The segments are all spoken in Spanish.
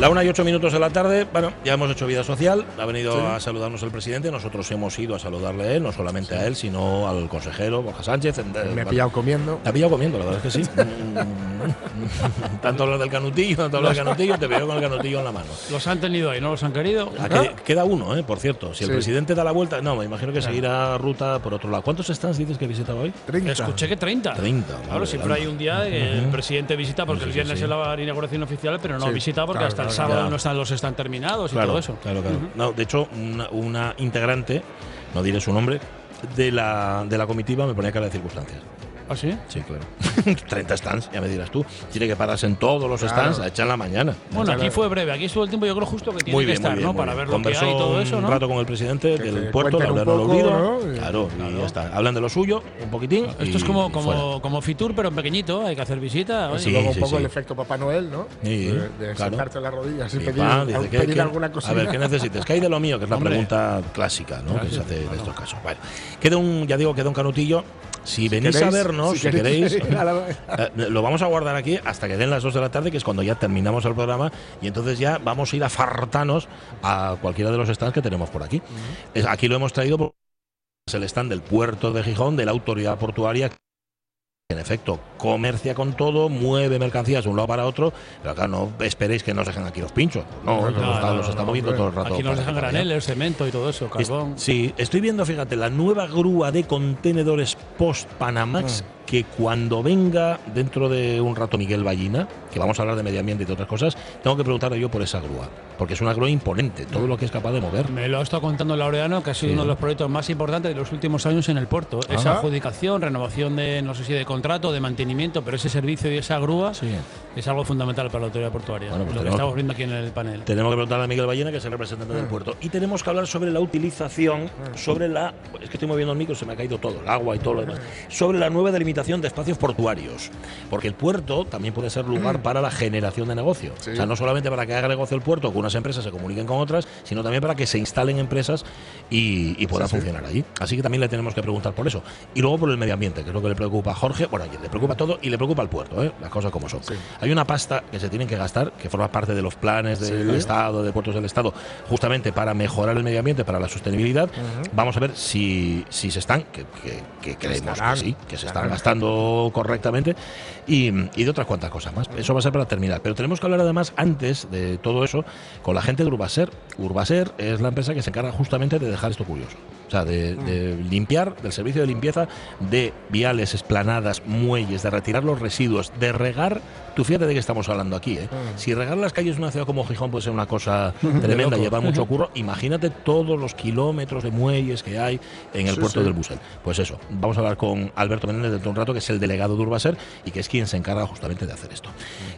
La una y ocho minutos de la tarde, bueno, ya hemos hecho vida social, ha venido a saludarnos el presidente, nosotros hemos ido a saludarle a él, no solamente a él, sino al consejero Borja Sánchez. Me ha pillado comiendo. Te ha pillado comiendo, la verdad es que sí. tanto hablar del canutillo, tanto hablar del canutillo, te veo con el canutillo en la mano. Los han tenido ahí, no los han querido. Ah, que- queda uno, eh, por cierto. Si el presidente da la vuelta, no, me imagino que seguirá ruta por otro lado. ¿Cuántos stands dices que he visitado hoy? 30. Escuché que 30. 30, Claro, siempre hay un día que el presidente visita porque Sí, el viernes sí. es la inauguración oficial, pero no Sí, visita porque claro, hasta el sábado no están los están terminados y todo eso. claro, claro. No, de hecho, una, una integrante, no diré su nombre, de la, de la comitiva me ponía cara de circunstancias. ¿Ah, sí? Sí, claro. 30 stands, ya me dirás tú. Tiene que pararse en todos los stands a echar la mañana. Bueno, aquí fue breve, aquí estuvo el tiempo yo creo justo que tiene Muy que bien, estar, muy bien, ¿no? muy Para bien. ver lo que Conversó hay y todo eso, un ¿no? rato con el presidente Que del puerto, un al poco, oído. ¿no? Y- Claro, y ya está. Hablan de lo suyo, un poquitín. Esto es como, como, como Fitur, pero en pequeñito, hay que hacer visita. oye. Sí, y luego un poco sí. el efecto Papá Noel, ¿no? Sí, de de claro. sentarte en las rodillas y Y pedir, pa, dice, al- ¿qué- pedir qué- alguna A cosita. ver, ¿qué necesitas? ¿Qué hay de lo mío? Que es la pregunta clásica, ¿no? que se hace en estos casos. Vale. Queda un, ya digo, queda un canutillo. Si, venís a vernos, si, si queréis, la- eh, lo vamos a guardar aquí hasta que den las 2 de la tarde, que es cuando ya terminamos el programa, y entonces ya vamos a ir a fartanos a cualquiera de los stands que tenemos por aquí. Aquí lo hemos traído es el stand del puerto de Gijón, de la autoridad portuaria. En efecto, comercia con todo, mueve mercancías de un lado para otro, pero acá no esperéis que nos dejen aquí los pinchos. No, No, los no, está, no, los no, está no, moviendo todo el rato. Aquí nos dejan graneles, cemento y todo eso, Es- carbón. sí, estoy viendo, fíjate, la nueva grúa de contenedores post Panamax Ah. Que cuando venga dentro de un rato Miguel Ballina, que vamos a hablar de medio ambiente y de otras cosas, tengo que preguntarle yo por esa grúa, porque es una grúa imponente, todo lo que es capaz de mover. Me lo ha estado contando Laureano, que ha sido Sí. uno de los proyectos más importantes de los últimos años en el puerto. Esa Ajá. adjudicación, renovación de, no sé si de contrato, de mantenimiento, pero ese servicio y esa grúa Sí. es algo fundamental para la autoridad portuaria. Bueno, pues lo que tenemos- estamos viendo aquí en el panel. Tenemos que preguntarle a Miguel Ballena, que es el representante del puerto. Y tenemos que hablar sobre la utilización, sobre la. Es que estoy moviendo el micro, se me ha caído todo, el agua y todo lo demás. Sobre la nueva delimitación de espacios portuarios. Porque el puerto también puede ser lugar para la generación de negocio. Sí. O sea, no solamente para que haga negocio el puerto, que unas empresas se comuniquen con otras, sino también para que se instalen empresas y, y puedan funcionar allí. Así que también le tenemos que preguntar por eso. Y luego por el medio ambiente, que es lo que le preocupa a Jorge. Bueno, le preocupa todo y le preocupa al puerto, ¿eh? las cosas como son. Hay una pasta que se tienen que gastar, que forma parte de los planes del. Estado, de puertos del Estado, justamente para mejorar el medio ambiente, para la sostenibilidad. Vamos a ver si, si se están, que, que- que creemos estarán, que sí, que se están estarán. Correctamente y, y de otras cuantas cosas más. Eso va a ser para terminar. Pero tenemos que hablar además, antes de todo eso, con la gente de Urbaser. Urbaser es la empresa que se encarga justamente de dejar esto curioso. O sea, de, de limpiar, del servicio de limpieza de viales, esplanadas, muelles, de retirar los residuos, de regar. Tú fíjate de qué estamos hablando aquí. ¿eh? Si regar las calles de una ciudad como Gijón puede ser una cosa tremenda, llevar mucho curro, imagínate todos los kilómetros de muelles que hay en el Sí, puerto sí. del Busel. Pues eso, vamos a hablar con Alberto Menéndez dentro de un rato, que es el delegado de Urbaser y que es quien se encarga justamente de hacer esto.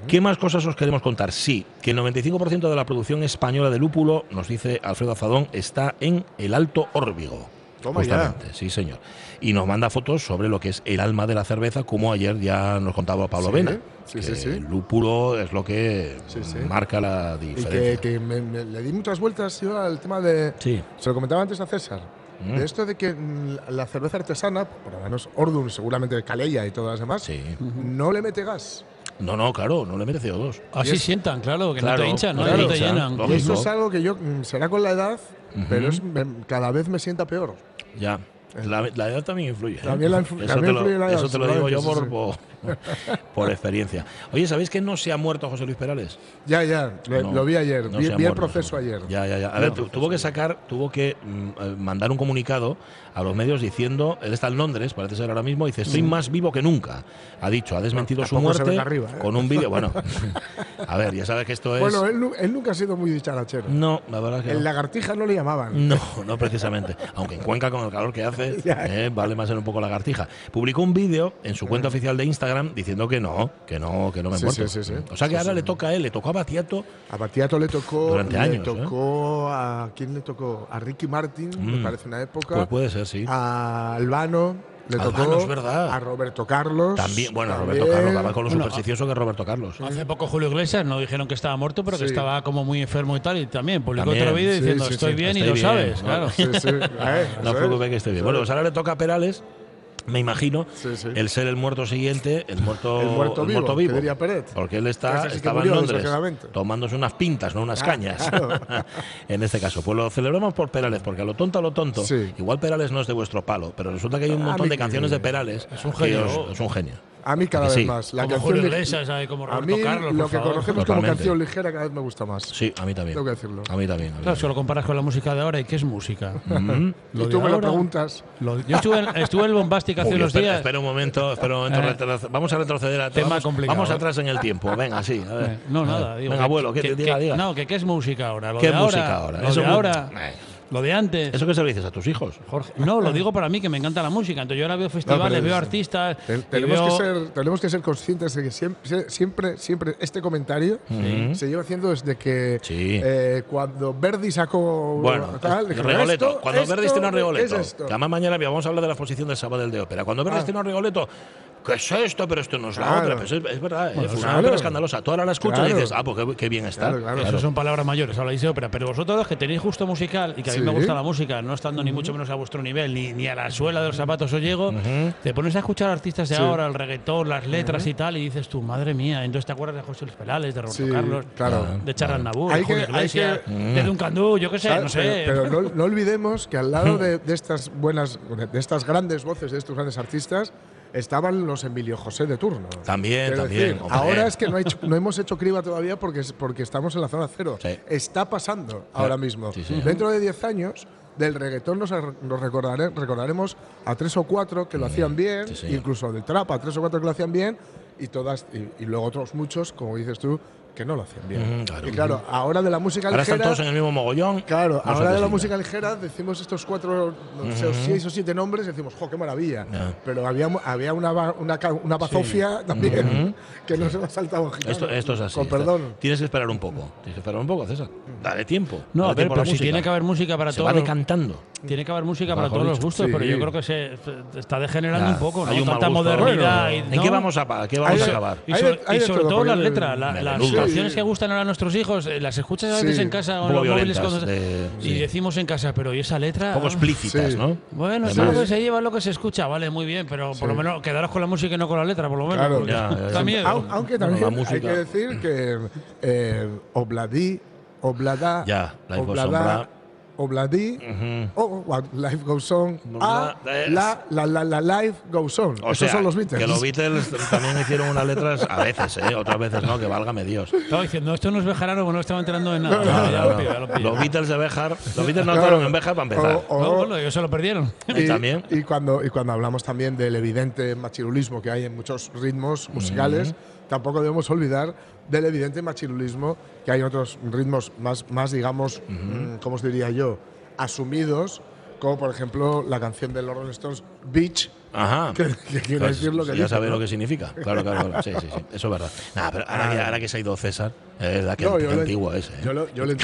¿Qué más cosas os queremos contar? Sí, que el 95% de la producción española de lúpulo, nos dice Alfredo Azadón, está en el Alto Órbigo. Toma ya. Justamente, sí señor. Y nos manda fotos sobre lo que es el alma de la cerveza, como ayer ya nos contaba Pablo Sí, Vena. sí, que sí, sí. El lúpulo es lo que Sí, sí. marca la Y diferencia. que, que me- me- le di muchas vueltas yo al tema de. Sí. Se lo comentaba antes a César. Mm. De esto de que mm, la cerveza artesana, por lo menos Ordun, seguramente Calella y todas las demás, Sí. no le mete gas. No, no, claro, no le merece CO2. Así es- sientan, claro, que Claro, no te hinchan, ¿no? claro, no te llenan. lógico. Y eso es algo que yo, mm, será con la edad, pero es, cada vez me sienta peor. Ya. La, la edad también influye. ¿eh? También la influ- eso también te lo, influye la edad, eso te lo digo yo por, por, por experiencia. Oye, ¿sabéis que no se ha muerto José Luis Perales? Ya, ya, lo, No, lo vi ayer, no vi, vi el proceso no. ayer. Ya, ya, ya. A ver, tu- tuvo que sacar, tuvo que mm, mandar un comunicado a los medios diciendo, él está en Londres, parece ser ahora mismo, dice, estoy más vivo que nunca. Ha dicho, ha desmentido su muerte arriba, ¿eh? con un vídeo. Bueno, a ver, ya sabes que esto es. Bueno, él, él nunca ha sido muy dicharachero. no, la verdad que. El no. lagartija no le llamaban. No, no precisamente. Aunque en Cuenca con el calor que hace eh, vale más ser un poco lagartija. Publicó un vídeo en su cuenta oficial de Instagram diciendo que no, que no, que no me Sí, muerto. sí, sí, sí. O sea que ahora le toca a él, le tocó a Batiato. A Batiato le tocó. Durante le años, ¿eh? tocó a. ¿Quién le tocó? A Ricky Martin, me Mm. parece una época. Pues puede ser, sí. A Albano. Le Albano, tocó es verdad. a Roberto Carlos. También, bueno, también. Roberto Carlos, va con lo Bueno, supersticioso que es Roberto Carlos. Hace poco Julio Iglesias no dijeron que estaba muerto, pero que Sí. estaba como muy enfermo y tal. Y también publicó También, otro vídeo sí, diciendo sí, estoy sí, bien y lo sabes, ¿no? claro. Sí, sí. Eh, No os preocupéis que esté bien. Bueno, pues ahora le toca a Perales, me imagino, Sí, sí. el ser el muerto siguiente, el muerto, El muerto vivo, que diría Peret. Porque él está, estaba en Londres tomándose unas pintas, no unas Ah, cañas. claro. en este caso, pues lo celebramos por Perales, porque a lo tonto a lo tonto, Sí. igual Perales no es de vuestro palo, pero resulta que hay un A montón de canciones de Perales. Es un genio. es un genio. A mí cada vez sí. más. La como canción Julio Iglesias, ¿sabe? como A mí Carlos. lo por que favor. conocemos como canción ligera cada vez me gusta más. Sí, a mí también. Tengo que decirlo. A mí también. a mí Claro, si lo comparas con la música de ahora, ¿y qué es música? Mm. Lo y tú me lo preguntas. lo- yo estuve en, estuve en el Bombastic hace Uy, unos espera, días. espera un momento, espera un momento. Eh. vamos a retroceder a Tema vamos, complicado, Vamos ¿eh? atrás en el tiempo. Venga, sí. A ver. Eh, No, nada. Digo, Venga, abuelo, que, que- diga, que- diga. No, que qué es música ahora. Lo ¿Qué de música ahora? ahora? Lo Eso de ahora. Lo de antes. ¿Eso qué se lo dices a tus hijos? Jorge, no, lo digo para mí, que me encanta la música. Entonces yo ahora veo festivales, pero veo es- artistas. Te- y Tenemos, veo- que ser, tenemos que ser conscientes de que siempre, siempre, siempre este comentario se lleva haciendo desde que Sí. eh, cuando Verdi sacó Bueno, tal, es- Rigoletto. "Esto- Cuando esto Verdi estrenó Rigoletto, es esto". que además mañana vamos a hablar de la exposición del sábado del de ópera. Cuando Verdi Ah. estrenó Rigoletto, ¿qué es esto? Pero esto no es la Claro. otra. Pues es, es verdad, fue una claro. ópera escandalosa. Tú ahora la escuchas y Claro. dices, ah, pues qué, qué bien está. Claro, claro. Eso son palabras mayores, habláis de ópera. Pero vosotros los que tenéis justo musical y que a mí Sí. me gusta la música, no estando ni mucho menos a vuestro nivel, ni, ni a la suela de los zapatos os llego, te pones a escuchar artistas de Sí. ahora, el reggaetón, las letras y tal, y dices tú, madre mía, entonces te acuerdas de José Luis Perales, de Roberto Sí, Carlos, claro. de Charles Nabur, Hay de Julio Iglesias, que- de Duncan Du, yo qué sé, ¿Sabes? no sé. Pero, pero no, no olvidemos que al lado de, de estas buenas, de estas grandes voces de estos grandes artistas, estaban los Emilio José de turno. También, también, decir, ahora es que no, ha hecho- no hemos hecho criba todavía porque, porque estamos en la zona cero. Sí. Está pasando ahora mismo. Sí, sí. Dentro de 10 años, del reggaetón nos, nos recordare- recordaremos a tres o cuatro que lo hacían bien, incluso del trap a tres o cuatro que lo hacían bien, y, todas, y, y luego otros muchos, como dices tú, que no lo hacían bien. Claro. Y claro, ahora de la música Ahora están ligera. todos en el mismo mogollón. Claro, No se ahora de la música ligera decimos estos cuatro, no sé, seis o siete nombres y decimos, ¡jo, qué maravilla! Pero había, había una, una, una bazofia también que no se me ha saltado. Esto, esto es así. Con está- perdón. Tienes que esperar un poco. Tienes que esperar un poco, César. Dale tiempo. No, dale a ver, tiempo pero si música. tiene que haber música para Se todos va los- decantando. Tiene que haber música para todos los gustos, Sí. pero yo creo que se se está degenerando Ya, un poco, ¿no? hay un mal Tanta gusto. modernidad. Bueno, ¿En qué vamos a, qué vamos acabar? Y sobre, todo, las letras, canciones que gustan ahora a nuestros hijos, eh, las escuchas a veces Sí. en casa poco los móviles cuando- de- y sí. decimos en casa, pero ¿y esa letra? Un poco explícitas, Sí. ¿no? Bueno, es algo más. que se lleva lo que se escucha, vale, muy bien, pero por lo menos quedaros con la música y no con la letra, por lo menos. Claro. porque Ya, ya, da ya. miedo. Au- Aunque Bueno, también la hay música. que decir que eh, Obladí, Oblada, Ya, On, Bra. Obladí, Ujú. oh, what, Life Goes On, ah, Bla- la, la, la, la, Life Goes On. O Esos sea, son los Beatles. que los Beatles también hicieron unas letras a veces, ¿eh? Otras veces no, que válgame Dios. Estaba diciendo, esto no es Bejarano, porque no estaba enterando de nada. No, Ya, no, ya No, lo pillo, ya lo pillo. Los Beatles de Bejar, los Beatles no Claro. estaban en Bejar para empezar. O- No, o- bueno, ellos se lo perdieron. Y también. Y cuando, y cuando hablamos también del evidente machirulismo que hay en muchos ritmos musicales, tampoco debemos olvidar del evidente machirulismo que hay en otros ritmos más, más digamos, mm, ¿cómo os diría yo? Asumidos, como por ejemplo la canción de los Rolling Stones, Beach, Ajá. que, que quiere Pues decir lo que ya dice, sabes ¿no? lo que significa. Claro, claro, claro. Sí, sí, sí. Eso es verdad. Nah, pero ahora, que, ahora que se ha ido César, es verdad que No, antiguo es. ¿eh? Yo lo, yo le,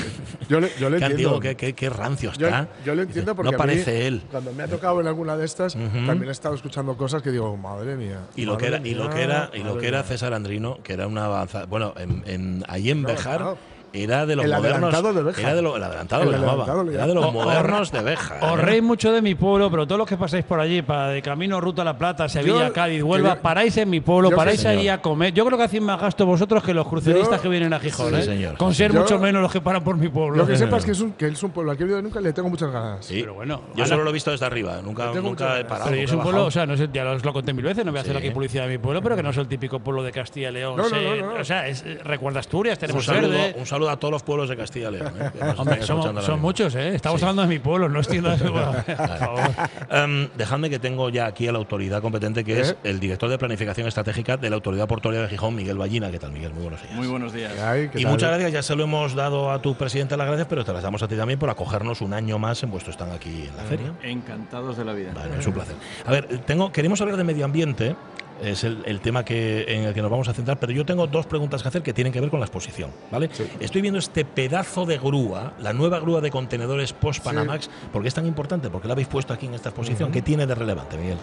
yo le- yo le Qué entiendo. antiguo, qué, qué, qué rancio está. yo lo entiendo porque no a mí, parece él. Cuando me ha tocado en alguna de estas, también he estado escuchando cosas que digo, madre mía. Y lo que era, y lo que era, y lo que era mía". César Andrino, que era una avanzada. Bueno, en, en, ahí en No, Bejar claro. Era de los El modernos. adelantado de. Era de lo, el adelantado El lo llamaba. adelantado lo Era de los modernos de Bejar. Os ¿eh? reís mucho de mi pueblo, pero todos los que pasáis por allí, para de camino, ruta a La Plata, Sevilla, Yo- Cádiz, Huelva, yo- paráis en mi pueblo, paráis Sí, allí a comer. Yo creo que hacéis más gasto vosotros que los cruceristas Yo- que vienen a Gijón, Sí, ¿eh? señor, Con ser mucho menos los que paran por mi pueblo. Lo que sepas que es, un, que es un pueblo al que he vivido nunca y le tengo muchas ganas. Sí. Pero bueno, Yo ahora- solo lo he visto desde arriba. Nunca, he parado. Pero y es un pueblo, o sea, no sé, ya os lo conté mil veces, no voy a hacer aquí publicidad de mi pueblo, pero que no es el típico pueblo de Castilla y León. No, no, sé, no, no. O sea, es, recuerda Asturias, tenemos verde. un saludo saludo a todos los pueblos de Castilla y León. ¿eh? Hombre, están somos- son muchos, ¿eh? Estamos Sí. hablando de mi pueblo, no estoy hablando de por favor. Em, dejadme que tengo ya aquí a la autoridad competente, que es ¿Eh? el director de planificación estratégica de la Autoridad Portuaria de Gijón, Miguel Ballina. ¿Qué tal, Miguel? Muy buenos días. Muy buenos días. Ay, ¿qué Y tal? muchas gracias, ya se lo hemos dado a tu presidente las gracias, pero te las damos a ti también por acogernos un año más en vuestro stand aquí en la feria. Encantados de la vida. Bueno, es un placer. A ver, tengo, queremos hablar de medio ambiente, es el, el tema que, en el que nos vamos a centrar, pero yo tengo dos preguntas que hacer que tienen que ver con la exposición, ¿vale? Estoy viendo este pedazo de grúa, la nueva grúa de contenedores post-Panamax, ¿por qué es tan importante? ¿Por qué la habéis puesto aquí en esta exposición? ¿Qué tiene de relevante, Miguel?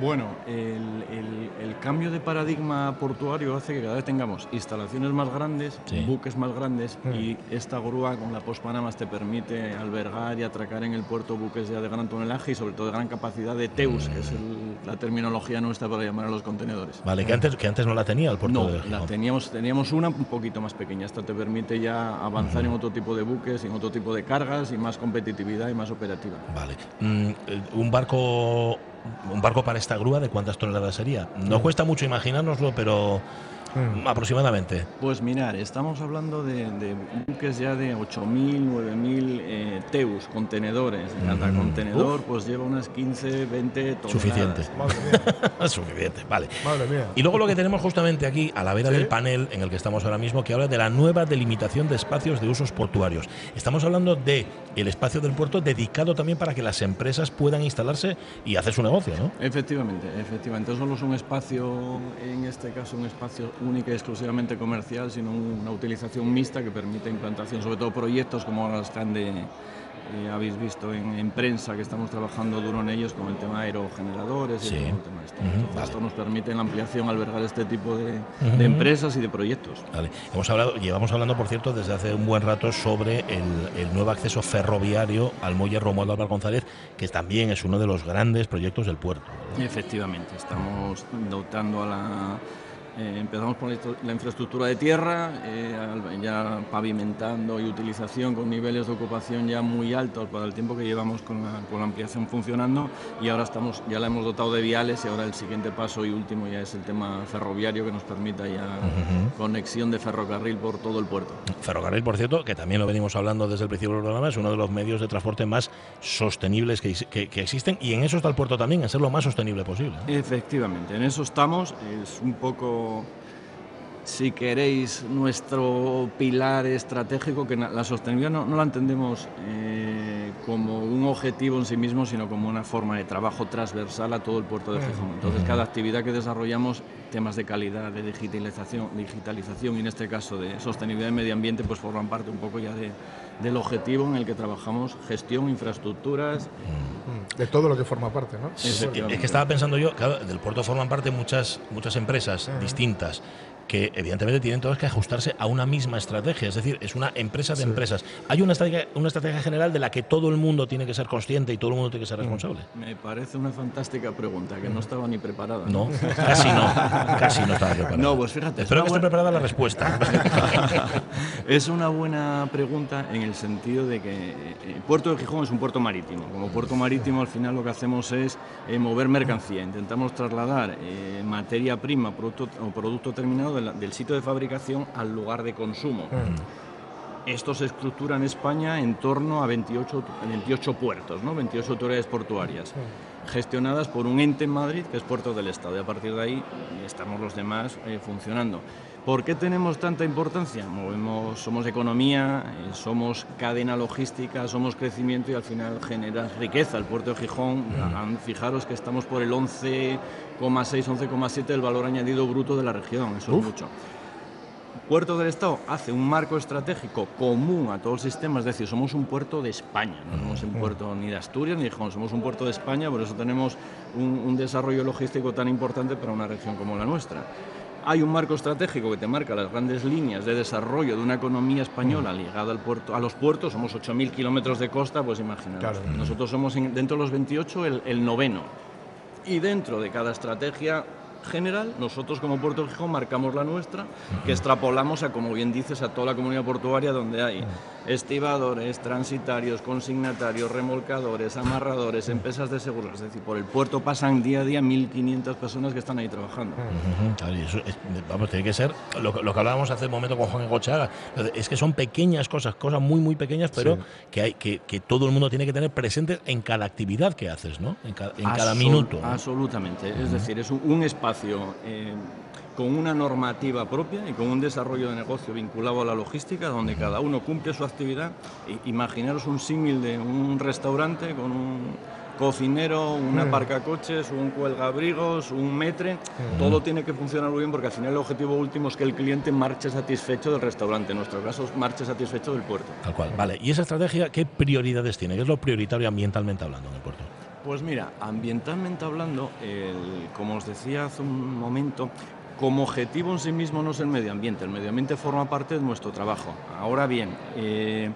Bueno, el, el- el cambio de paradigma portuario hace que cada vez tengamos instalaciones más grandes, Sí. buques más grandes y esta grúa con la Post-Panamas te permite albergar y atracar en el puerto buques ya de gran tonelaje y sobre todo de gran capacidad de TEUS, que es el- la terminología nuestra para llamar a los contenedores. Vale, que antes, que antes no la tenía el puerto No, de la teníamos, teníamos una un poquito más pequeña. Esta te permite ya avanzar en otro tipo de buques, en otro tipo de cargas y más competitividad y más operativa. Vale. Mm, eh, un barco un barco para esta grúa de cuántas toneladas sería. No cuesta mucho imaginárnoslo, pero mm, aproximadamente. Pues mirar, estamos hablando de, de buques ya de 8.000, 9.000 eh, teus, contenedores. Cada Mm. contenedor pues lleva unas 15, 20 toneladas. Suficiente. Madre mía, Suficiente, vale. madre mía. Y luego lo que tenemos justamente aquí, a la vera Sí. del panel en el que estamos ahora mismo, que habla de la nueva delimitación de espacios de usos portuarios. Estamos hablando de el espacio del puerto dedicado también para que las empresas puedan instalarse y hacer su negocio, ¿no? Efectivamente, efectivamente. No solo es un espacio, en este caso un espacio única y exclusivamente comercial, sino una utilización mixta que permite implantación, sobre todo proyectos como los que han de, eh, habéis visto en, en prensa, que estamos trabajando duro en ellos con el tema de aerogeneradores y Sí. todo el tema este. Ujú, Entonces, vale. Esto nos permite en la ampliación albergar este tipo de, de empresas y de proyectos. Vale. Hemos hablado, llevamos hablando, por cierto, desde hace un buen rato sobre el, el nuevo acceso ferroviario al muelle Romualdo Álvaro González, que también es uno de los grandes proyectos del puerto. Efectivamente, estamos dotando a la... eh, empezamos por la infraestructura de tierra, eh, ya pavimentando y utilización con niveles de ocupación ya muy altos para el tiempo que llevamos con la, con la ampliación funcionando y ahora estamos, ya la hemos dotado de viales y ahora el siguiente paso y último ya es el tema ferroviario que nos permita ya conexión de ferrocarril por todo el puerto. Ferrocarril, por cierto, que también lo venimos hablando desde el principio del programa, es uno de los medios de transporte más sostenibles que, que- que existen y en eso está el puerto también, en ser lo más sostenible posible. Efectivamente, en eso estamos. Es un poco, si queréis, nuestro pilar estratégico, que la sostenibilidad no, no la entendemos eh, como un objetivo en sí mismo, sino como una forma de trabajo transversal a todo el puerto de Gijón. Entonces, cada actividad que desarrollamos, temas de calidad, de digitalización, digitalización y en este caso de sostenibilidad y medio ambiente, pues forman parte un poco ya de- del objetivo en el que trabajamos gestión, infraestructuras. Mm, De todo lo que forma parte, ¿no? Es, es que estaba pensando yo, claro, del puerto forman parte muchas, muchas empresas distintas que evidentemente tienen todas que ajustarse a una misma estrategia, es decir, es una empresa de empresas. Hay una estrategia, una estrategia general de la que todo el mundo tiene que ser consciente y todo el mundo tiene que ser responsable. Me parece una fantástica pregunta que no estaba ni preparada. No, casi no, casi no estaba preparada. No, pues fíjate, es Espero una que esté buena- preparada la respuesta. Es una buena pregunta en el sentido de que eh, el puerto de Gijón es un puerto marítimo. Como puerto marítimo al final lo que hacemos es eh, mover mercancía. Intentamos trasladar eh, materia prima producto, o producto terminado de la- del sitio de fabricación al lugar de consumo. Esto se estructura en España en torno a 28, 28 puertos, ¿no? 28 autoridades portuarias, gestionadas por un ente en Madrid, que es Puerto del Estado. Y a partir de ahí estamos los demás eh, funcionando. ¿Por qué tenemos tanta importancia? Movemos, somos economía, eh, somos cadena logística, somos crecimiento y al final generas riqueza. El puerto de Gijón, han- fijaros que estamos por el 11,6, 11,7 del valor añadido bruto de la región. Eso es mucho. Puerto del Estado hace un marco estratégico común a todo el sistema, es decir, somos un puerto de España, no somos un puerto ni de Asturias ni de Gijón, somos un puerto de España, por eso tenemos un, un desarrollo logístico tan importante para una región como la nuestra. Hay un marco estratégico que te marca las grandes líneas de desarrollo de una economía española ligada al puerto, a los puertos, somos 8.000 kilómetros de costa, pues imaginaos. Claro. Nosotros somos en- dentro de los 28 el, el noveno. Y dentro de cada estrategia general, nosotros como Puerto Gijón marcamos la nuestra, que extrapolamos a, como bien dices, a toda la comunidad portuaria donde hay estibadores, transitarios, consignatarios, remolcadores, amarradores, empresas de seguros. Es decir, por el puerto pasan día a día 1.500 personas que están ahí trabajando. Claro, y eso es- vamos, tiene que ser lo, que- lo que hablábamos hace un momento con Juan Gochaga. Es que son pequeñas cosas, cosas muy, muy pequeñas, pero que, hay, que, que todo el mundo tiene que tener presentes en cada actividad que haces, ¿no? En, ca- en cada minuto. ¿no? Absolutamente. Es decir, es un, un espacio eh, con una normativa propia y con un desarrollo de negocio vinculado a la logística, donde cada uno cumple su actividad. Imaginaros un símil de un restaurante con un cocinero, un aparcacoches, un cuelgabrigos, un metre, todo tiene que funcionar muy bien porque al final el objetivo último es que el cliente marche satisfecho del restaurante, en nuestro caso marche satisfecho del puerto. Tal cual. Vale. ¿Y esa estrategia qué prioridades tiene? ¿Qué es lo prioritario ambientalmente hablando en el puerto? Pues mira, ambientalmente hablando, el- como os decía hace un momento, como objetivo en sí mismo no es el medio ambiente, el medio ambiente forma parte de nuestro trabajo. Ahora bien, eh,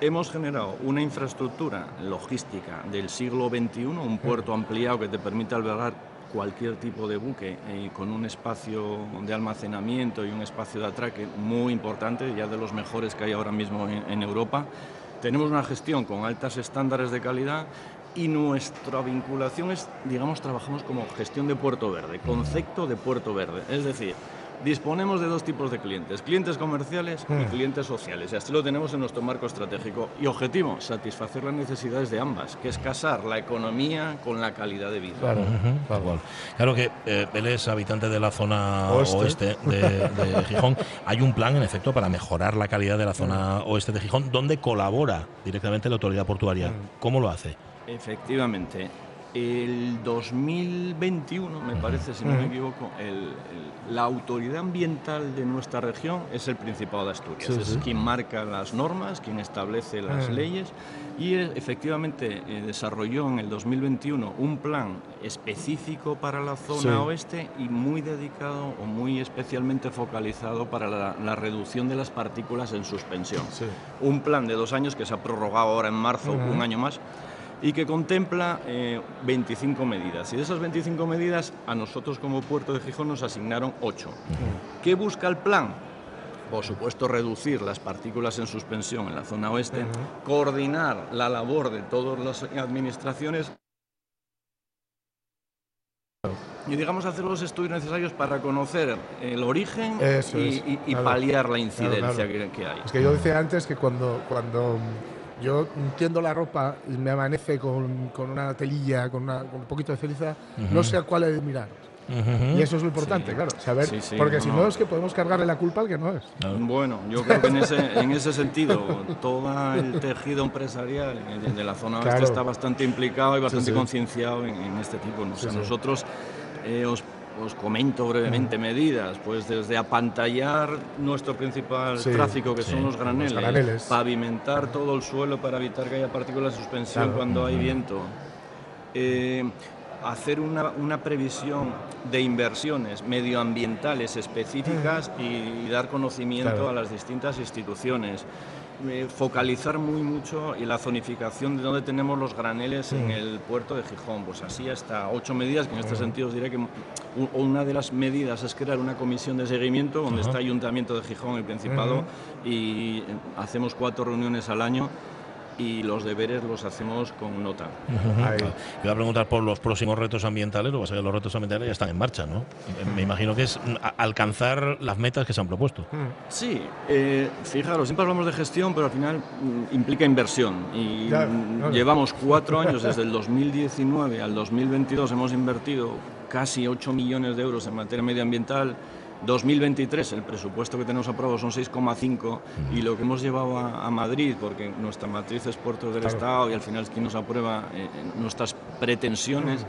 hemos generado una infraestructura logística del siglo XXI, un puerto ampliado que te permite albergar cualquier tipo de buque eh, con un espacio de almacenamiento y un espacio de atraque muy importante, ya de los mejores que hay ahora mismo en- en Europa. Tenemos una gestión con altos estándares de calidad y nuestra vinculación es, digamos, trabajamos como gestión de puerto verde, concepto de puerto verde. Es decir, disponemos de dos tipos de clientes, clientes comerciales y clientes sociales. Y así lo tenemos en nuestro marco estratégico. Y objetivo, satisfacer las necesidades de ambas, que es casar la economía con la calidad de vida. Claro, tal claro. cual. Claro que eh, él es habitante de la zona oeste, Oeste. de, de Gijón. Hay un plan, en efecto, para mejorar la calidad de la zona oeste de Gijón, donde colabora directamente la autoridad portuaria. ¿Cómo lo hace? Efectivamente. El 2021, me parece, si no me equivoco, el- el- la autoridad ambiental de nuestra región es el Principado de Asturias. Sí, es sí. quien marca las normas, quien establece las leyes y eh, efectivamente eh, desarrolló en el 2021 un plan específico para la zona Sí. oeste y muy dedicado o muy especialmente focalizado para la, la reducción de las partículas en suspensión un plan de dos años que se ha prorrogado ahora en marzo, un año más, y que contempla eh, 25 medidas. Y de esas 25 medidas, a nosotros como puerto de Gijón nos asignaron 8. ¿Qué busca el plan? Por supuesto, reducir las partículas en suspensión en la zona oeste, coordinar la labor de todas las administraciones y digamos hacer los estudios necesarios para conocer el origen Eso y, es, y- y claro. paliar la incidencia claro. Que, que hay. Es que yo decía antes que cuando, cuando yo tiendo la ropa y me amanece con, con una telilla, con, una- con un poquito de ceniza, no sé a cuál he de mirar. Ujú. Y eso es lo importante, Sí. claro, saber, Sí, sí, porque no, si no. no es que podemos cargarle la culpa al que no es. Bueno, yo creo que en ese, en ese sentido todo el tejido empresarial de, la zona oeste Claro. está bastante implicado y bastante sí. concienciado en, en este tipo. ¿no? O sea, sí. Nosotros eh, os, os comento brevemente medidas, pues desde apantallar nuestro principal Sí, tráfico, que sí, son los graneles, los graneles. pavimentar todo el suelo para evitar que haya partículas de suspensión Claro. cuando hay viento. Eh, hacer una, una previsión de inversiones medioambientales específicas y, dar conocimiento Claro. a las distintas instituciones. Eh, focalizar muy mucho en la zonificación de donde tenemos los graneles en el puerto de Gijón. Pues así hasta ocho medidas, que en este sentido os diré que una de las medidas es crear una comisión de seguimiento donde está Ayuntamiento de Gijón, el Principado, y hacemos cuatro reuniones al año y los deberes los hacemos con nota. Iba a preguntar por los próximos retos ambientales, lo que pasa es que los retos ambientales ya están en marcha, ¿no? Me imagino que es mm, alcanzar las metas que se han propuesto. Sí, eh, fijaros, siempre hablamos de gestión, pero al final mm, implica inversión. Y Claro, mm, claro. llevamos cuatro años, desde el 2019 al 2022, hemos invertido casi 8 millones de euros en materia medioambiental. 2023, el presupuesto que tenemos aprobado son 6,5 y lo que hemos llevado a, a Madrid, porque nuestra matriz es Puertos del Claro. Estado y al final es quien nos aprueba eh, nuestras pretensiones,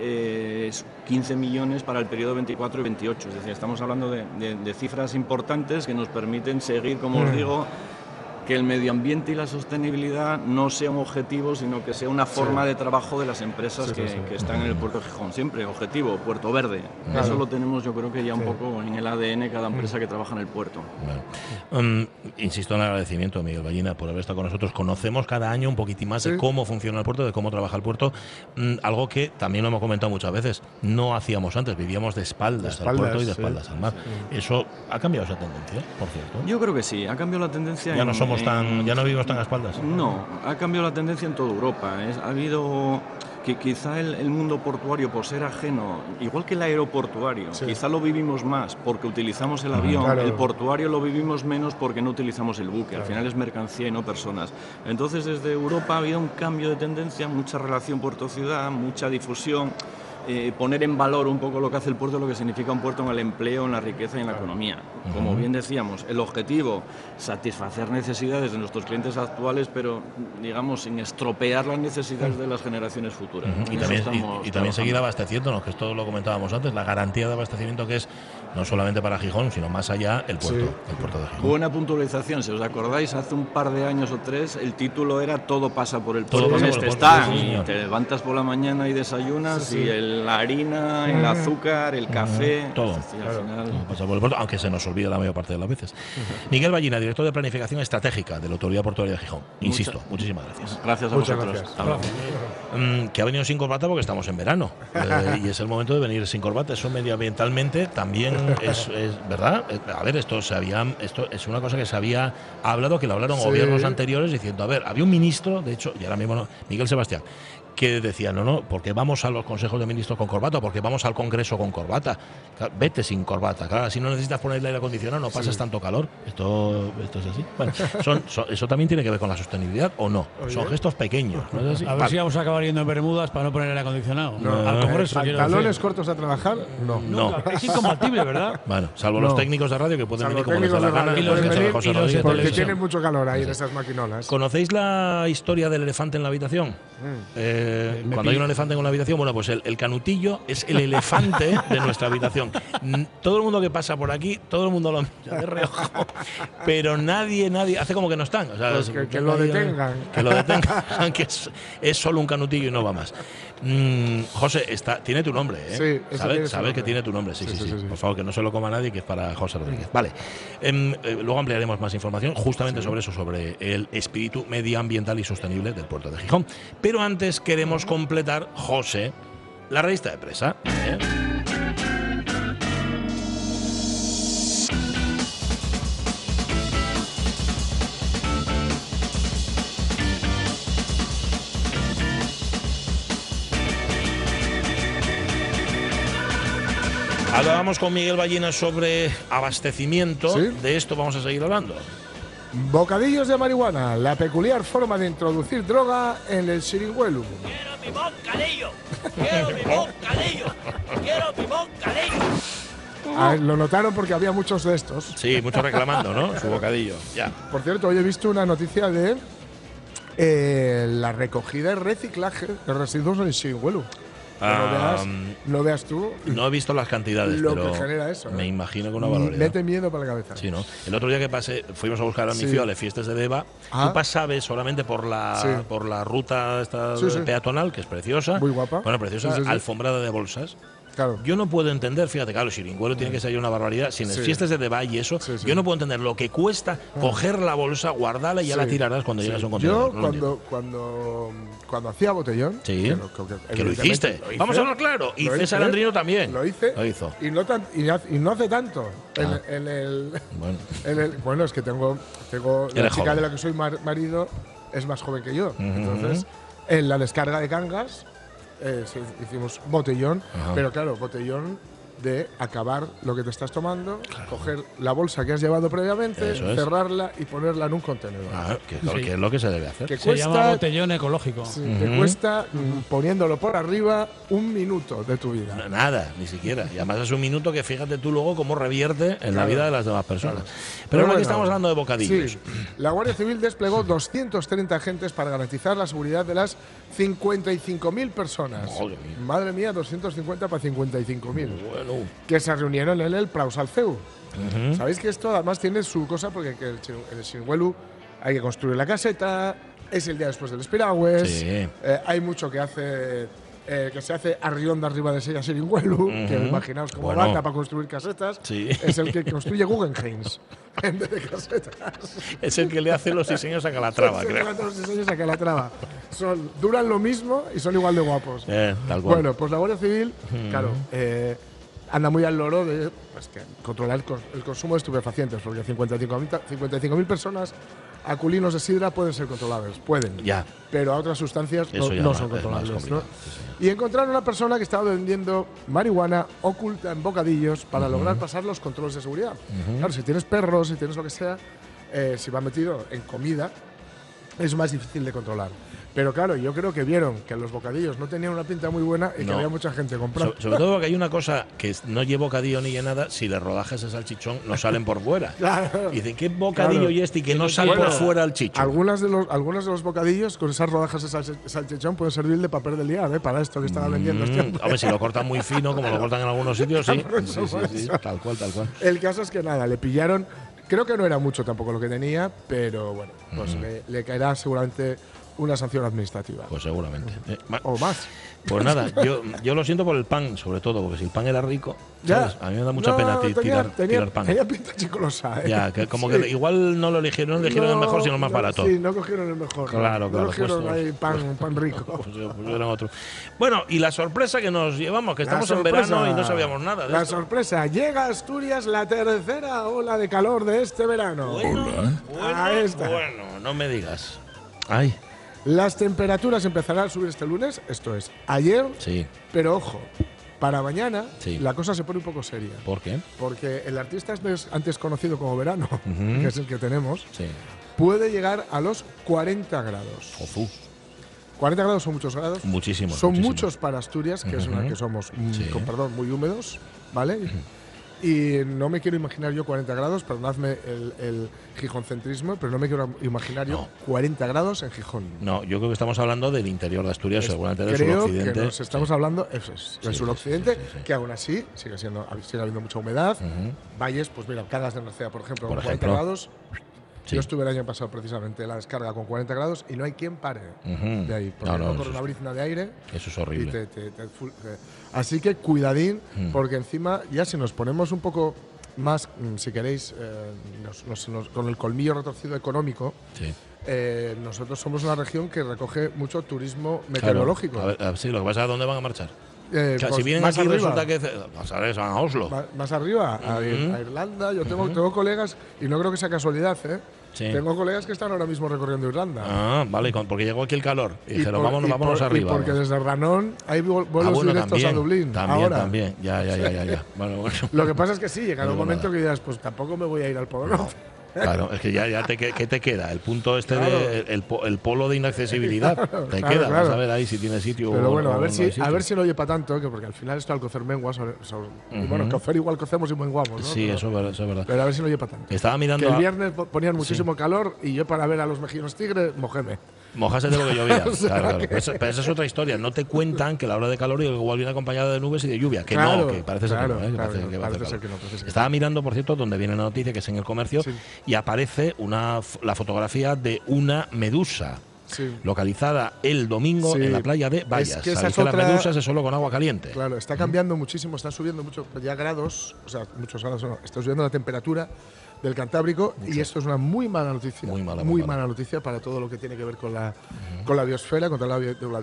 eh, es 15 millones para el periodo 24 y 28. Es decir, estamos hablando de, de- de cifras importantes que nos permiten seguir, como os digo, que el medio ambiente y la sostenibilidad no sea un objetivo, sino que sea una forma de trabajo de las empresas Sí, que, sí, sí. que están en el puerto de Gijón. Siempre, objetivo, puerto verde. Claro. Eso lo tenemos yo creo que ya un Sí. poco en el ADN cada empresa que trabaja en el puerto. Bueno, mm, insisto en el agradecimiento a Miguel Ballina por haber estado con nosotros. Conocemos cada año un poquitín más de cómo funciona el puerto, de cómo trabaja el puerto. Mm, algo que también lo hemos comentado muchas veces. No hacíamos antes, vivíamos de espaldas, De al puerto y de espaldas al mar. Eso ha cambiado esa tendencia, por cierto. Yo creo que sí, ha cambiado la tendencia. Ya en- no somos tan, ya no vivimos tan a espaldas. No, ha cambiado la tendencia en toda Europa. Es- ha habido que quizá el, el mundo portuario, por ser ajeno, igual que el aeroportuario, Sí. quizá lo vivimos más porque utilizamos el avión, Claro. el portuario lo vivimos menos porque no utilizamos el buque. Al final es mercancía y no personas. Entonces, desde Europa ha habido un cambio de tendencia, mucha relación puerto-ciudad, mucha difusión. Eh, poner en valor un poco lo que hace el puerto, lo que significa un puerto en el empleo, en la riqueza y en la economía. Como bien decíamos, el objetivo, satisfacer necesidades de nuestros clientes actuales, pero digamos sin estropear las necesidades de las generaciones futuras. Y también, y- y, también seguir abasteciéndonos, que esto lo comentábamos antes, la garantía de abastecimiento que es no solamente para Gijón, sino más allá el puerto, Sí. el puerto de Gijón. Buena puntualización, si os acordáis, hace un par de años o tres el título era Todo pasa por el Todo puerto. pasa por el este está, sí, te levantas por la mañana y desayunas, sí. y el- la harina, el azúcar, el café, todo. es decir, al final- Todo pasa por el puerto, aunque se nos olvida la mayor parte de las veces. Miguel Ballina, director de Planificación Estratégica de la Autoridad Portuaria de Gijón. Insisto, muchísimas gracias. Gracias a Muchas vosotros. gracias. Mm, que ha venido sin corbata porque estamos en verano Eh, y es el momento de venir sin corbata. Eso medioambientalmente también es, es- verdad. Eh, A ver, esto se había, esto es una cosa que se había hablado, que lo hablaron Sí. gobiernos anteriores diciendo, a ver, había un ministro, de hecho, y ahora mismo no, Miguel Sebastián, que decía, no, no, porque vamos a los consejos de ministros con corbata, porque vamos al Congreso con corbata. Claro, vete sin corbata, claro, si no necesitas ponerle aire acondicionado, no pasas tanto calor. Esto, esto es así. Bueno, son- son- eso también tiene que ver con la sostenibilidad o no. Son gestos pequeños. ¿no es así? A ver Vale. si vamos a acabar yendo en Bermudas para no poner aire acondicionado. No. Al Congreso, ¿Pantalones decir. cortos a trabajar? No. No. Es incompatible, ¿verdad? Bueno, salvo No. los técnicos de radio que pueden Salvo venir como les da la gana. y los venir José y los Porque televisión. tienen mucho calor ahí en esas maquinolas. ¿Conocéis la historia del elefante en la habitación? Eh, Me cuando hay un elefante en una habitación, bueno, pues el, el canutillo es el elefante de nuestra habitación. Todo el mundo que pasa por aquí, todo el mundo lo mira de reojo, pero nadie, nadie, hace como que no están. O sea, Pues es- que- que lo detengan. Que lo detengan, que es, es solo un canutillo y no va más. Mm, José, está, tiene tu nombre, ¿eh? Sí, ¿Sabes, su sabes que tiene tu nombre, sí sí, Sí. Por favor, que no se lo coma nadie, que es para José Rodríguez. Vale. Em, eh, luego ampliaremos más información justamente sobre eso, sobre el espíritu medioambiental y sostenible del puerto de Gijón. Pero antes queremos completar, José, la revista de presa. ¿eh? Hablábamos con Miguel Ballina sobre abastecimiento. Sí. De esto vamos a seguir hablando. Bocadillos de marihuana, la peculiar forma de introducir droga en el Siringuelu. Quiero mi bocadillo. Quiero mi bocadillo. Quiero mi bocadillo. Ah, lo notaron porque había muchos de estos. Sí, mucho reclamando, ¿no? Su bocadillo. Ya. Por cierto, hoy he visto una noticia de eh, la recogida y reciclaje de residuos en el. No, Ah, veas, no veas tú No he visto las cantidades, lo pero que genera eso. me ¿eh? imagino que una barbaridad. Mete miedo para la cabeza. Sí, ¿no? El otro día que pasé, fuimos a buscar a mi Sí. fío a las fiestas de. Ah. Tú pasabas solamente por la, Sí. por la ruta esta Sí, peatonal, que es preciosa. Muy guapa. Bueno, preciosa, alfombrada de bolsas. Claro. Yo no puedo entender, fíjate, claro, Chiringuelo tiene que ser una barbaridad. Sin las Sí. fiestas de Deva y eso, Sí, sí. yo no puedo entender lo que cuesta coger la bolsa, guardarla y ya la tirarás cuando llegas a un Yo contenedor. No lo entiendo. cuando, cuando, cuando hacía botellón, Sí. que lo, que- Que lo hiciste. lo hice, Vamos a hablar claro. Y César Andrino también. Lo hice. Lo hizo. Y no, tan, y, hace- y no hace tanto. En, Ah. en el, Bueno. en el- bueno, es que tengo, tengo la chica joven. de la que soy mar- marido es más joven que yo. Entonces, en la descarga de Cangas eh, sí, hicimos botellón, Ajá. pero claro, botellón de acabar lo que te estás tomando, coger la bolsa que has llevado previamente, es. cerrarla y ponerla en un contenedor. Ah, que, Sí. que es lo que se debe hacer. Que Se llama cuesta, botellón ecológico. sí, te cuesta mm, poniéndolo por arriba un minuto de tu vida. No, Nada, ni siquiera. Y además es un minuto que fíjate tú luego cómo revierte en la vida de las demás personas. Pero, Pero ahora que estamos hablando de bocadillos. Sí, la Guardia Civil desplegó 230 agentes para garantizar la seguridad de las 55.000 personas. Madre mía. Madre mía, 250 para 55.000. Bueno, Que se reunieron en el Praus Alceu. Sabéis que esto además tiene su cosa porque que el, el hay que construir la caseta, es el día después del Espiragües, Sí. eh, hay mucho que hace. eh, que se hace arrionda arriba de ese Siringuelu, que imaginaos como Bueno. bata para construir casetas, Sí. es el que construye Guggenheim en vez de casetas. es el que le hace los diseños a Calatrava, creo. los diseños a Calatrava. Son, duran lo mismo y son igual de guapos. Eh, tal cual. Bueno, pues la Guardia Civil, claro, eh, anda muy al loro de pues, que controlar el, cons- el consumo de estupefacientes, porque 55.000 ta- 55.000 personas aculinos de sidra pueden ser controlables, pueden. Ya. Pero a otras sustancias no, no son controlables. ¿no? sí. Y encontraron una persona que estaba vendiendo marihuana oculta en bocadillos para lograr pasar los controles de seguridad. Claro, si tienes perros, si tienes lo que sea, eh, si va metido en comida, es más difícil de controlar. Pero claro, yo creo que vieron que los bocadillos no tenían una pinta muy buena y que había mucha gente comprando. So- sobre todo porque hay una cosa que no lleva bocadillo ni nada, si le rodajas ese salchichón no salen por fuera. Claro. Y dicen, ¿qué bocadillo Claro. y este y que no sale por fuera el chicho? Algunas de los, algunos de los bocadillos con esas rodajas de salchi- salchichón pueden servir de papel de liar, ¿eh? Para esto que estaba vendiendo este Mm, hombre. hombre, si lo cortan muy fino, como lo cortan en algunos sitios, sí. Sí, sí, sí, tal cual, tal cual. El caso es que nada, le pillaron. Creo que no era mucho tampoco lo que tenía, pero bueno, pues Mm. le, le caerá seguramente una sanción administrativa. Pues seguramente. Eh, o más. Pues nada, yo, yo lo siento por el pan, sobre todo, porque si el pan era rico, Ya. ¿sabes? a mí me da mucha No, pena tenía, tirar, tenía- tirar pan. tenía pinta chicolosa, ¿eh? Ya, que como Sí. que igual no lo eligieron, no eligieron el mejor, sino el más no, barato. Sí, no cogieron el mejor. ¿no? Claro, no claro, cogieron pues, ahí pan, pan rico. Pues, pues eran otro. Bueno, y la sorpresa que nos llevamos, que La estamos en verano y no sabíamos nada de La esto. sorpresa. Llega a Asturias la tercera ola de calor de este verano. Bueno, Ahí está. bueno, no me digas. Ay, Las temperaturas empezarán a subir este lunes, esto es ayer, sí, pero ojo, para mañana Sí. la cosa se pone un poco seria. ¿por qué? Porque el artista antes- antes conocido como verano, que es el que tenemos, Sí. puede llegar a los 40 grados. Ofu, 40 grados son muchos grados. muchísimos. Son muchísimos. muchos para Asturias, que es una que somos, mm, Sí. con perdón, muy húmedos, ¿vale? Y no me quiero imaginar yo 40 grados, perdonadme el, el gijoncentrismo, pero no me quiero imaginar yo No. 40 grados en Gijón. No, yo creo que estamos hablando del interior de Asturias, seguramente del Creo suroccidente. que nos estamos Sí. hablando eso es, del Sí, suroccidente, sí, que aún así sigue siendo sigue habiendo mucha humedad. Ujú. Valles, pues mira, Cangas de Narcea, por ejemplo, Por con 40 ejemplo. grados. Sí. Yo estuve el año pasado precisamente en la descarga con 40 grados y no hay quien pare de ahí, porque No, no, no, corre una brizna de aire Eso es horrible. te- te- te full-. Así que cuidadín, Mm. porque encima ya si nos ponemos un poco más, mm, si queréis, eh, nos- nos- nos- con el colmillo retorcido económico, Sí. eh, nosotros somos una región que recoge mucho turismo Claro. meteorológico. A ver, a ver, sí, lo que pasa es dónde van a marchar. Eh, O sea, pues, si vienen más aquí arriba, resulta que van a Oslo. más arriba, a, Ir- Ujú. a Irlanda. Yo tengo, tengo colegas, y no creo que sea casualidad, ¿eh? Sí. Tengo colegas que están ahora mismo recorriendo Irlanda. Ah, vale, porque llegó aquí el calor. Y, dijeron, por- vámonos, y vámonos por- arriba. Y porque desde Ranón hay vu- Ah, vuelos bueno, directos también, a Dublín. También, ahora. también. Ya, ya, ya, ya. ya. Bueno, bueno. Lo que pasa es que sí, llegará No un momento que dirás, pues tampoco me voy a ir al Polo Norte. Claro, es que ya, ya te, ¿qué te queda? El punto este Claro. de el, el polo de inaccesibilidad. te claro, queda, vas a ver ahí si tiene sitio Pero o- bueno, o a ver, no si, a ver si no oye para tanto, que porque al final esto al cocer menguas, bueno, cocer igual cocemos y menguamos, ¿no? Sí, pero, eso, es verdad, eso es verdad. pero a ver si no oye para tanto. Estaba Que mirando. el viernes po- ponían muchísimo calor y yo para ver a los mejinos tigres, mojéme. Mojase de lo que llovía. O sea, claro, claro. que- Pero, esa, pero esa es otra historia. No te cuentan que la hora de calor igual viene acompañada de nubes y de lluvia. Que Claro, no, que parece ser claro, que no. ¿eh? Que parece que parece ser que no, parece ser que Estaba mirando, por cierto, donde viene la noticia, que es en el comercio, Sí. y aparece una, la fotografía de una medusa. Sí. Localizada el domingo Sí. en la playa de Vallas. que esa es las otra- medusas es solo con agua caliente. Claro, está cambiando muchísimo, está subiendo mucho ya grados, o sea, muchos grados, no, está subiendo la temperatura del Cantábrico y esto es una muy mala noticia, Muy mala, muy mala. mala noticia para todo lo que tiene que ver con la, con la biosfera, con la, bio- la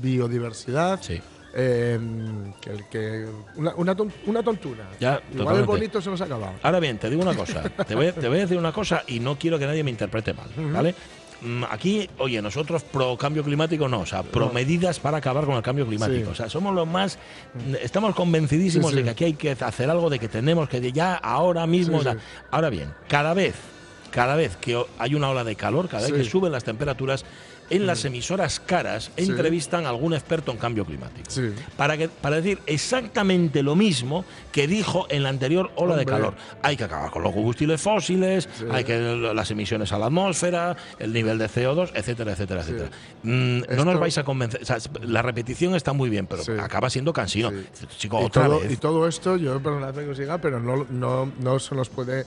biodiversidad-. Sí. eh, que, que- una, una, ton- una tontuna. Ya, Igual el bonito se nos ha acabado. Ahora bien, te digo una cosa. Te voy, te voy a decir una cosa y no quiero que nadie me interprete mal, ¿vale? Mm, Aquí, oye, nosotros pro cambio climático no, o sea, pro medidas para acabar con el cambio climático. Sí. O sea, somos los más, estamos convencidísimos Sí, sí. de que aquí hay que hacer algo, de que tenemos que ya ahora mismo. Ahora bien, cada vez, cada vez que hay una ola de calor, cada vez que suben las temperaturas, en las emisoras caras Sí. entrevistan a algún experto en cambio climático Sí. para, que, para decir exactamente lo mismo que dijo en la anterior ola de calor. Hay que acabar con los combustibles fósiles, Sí. hay que las emisiones a la atmósfera, el nivel de CO2, etcétera, etcétera, etcétera. Mm, no nos vais a convencer. o sea, la repetición está muy bien, pero acaba siendo cansino. Chico, y, otra todo, vez. y todo esto, yo perdonadme que os diga, pero no, no, no se nos puede,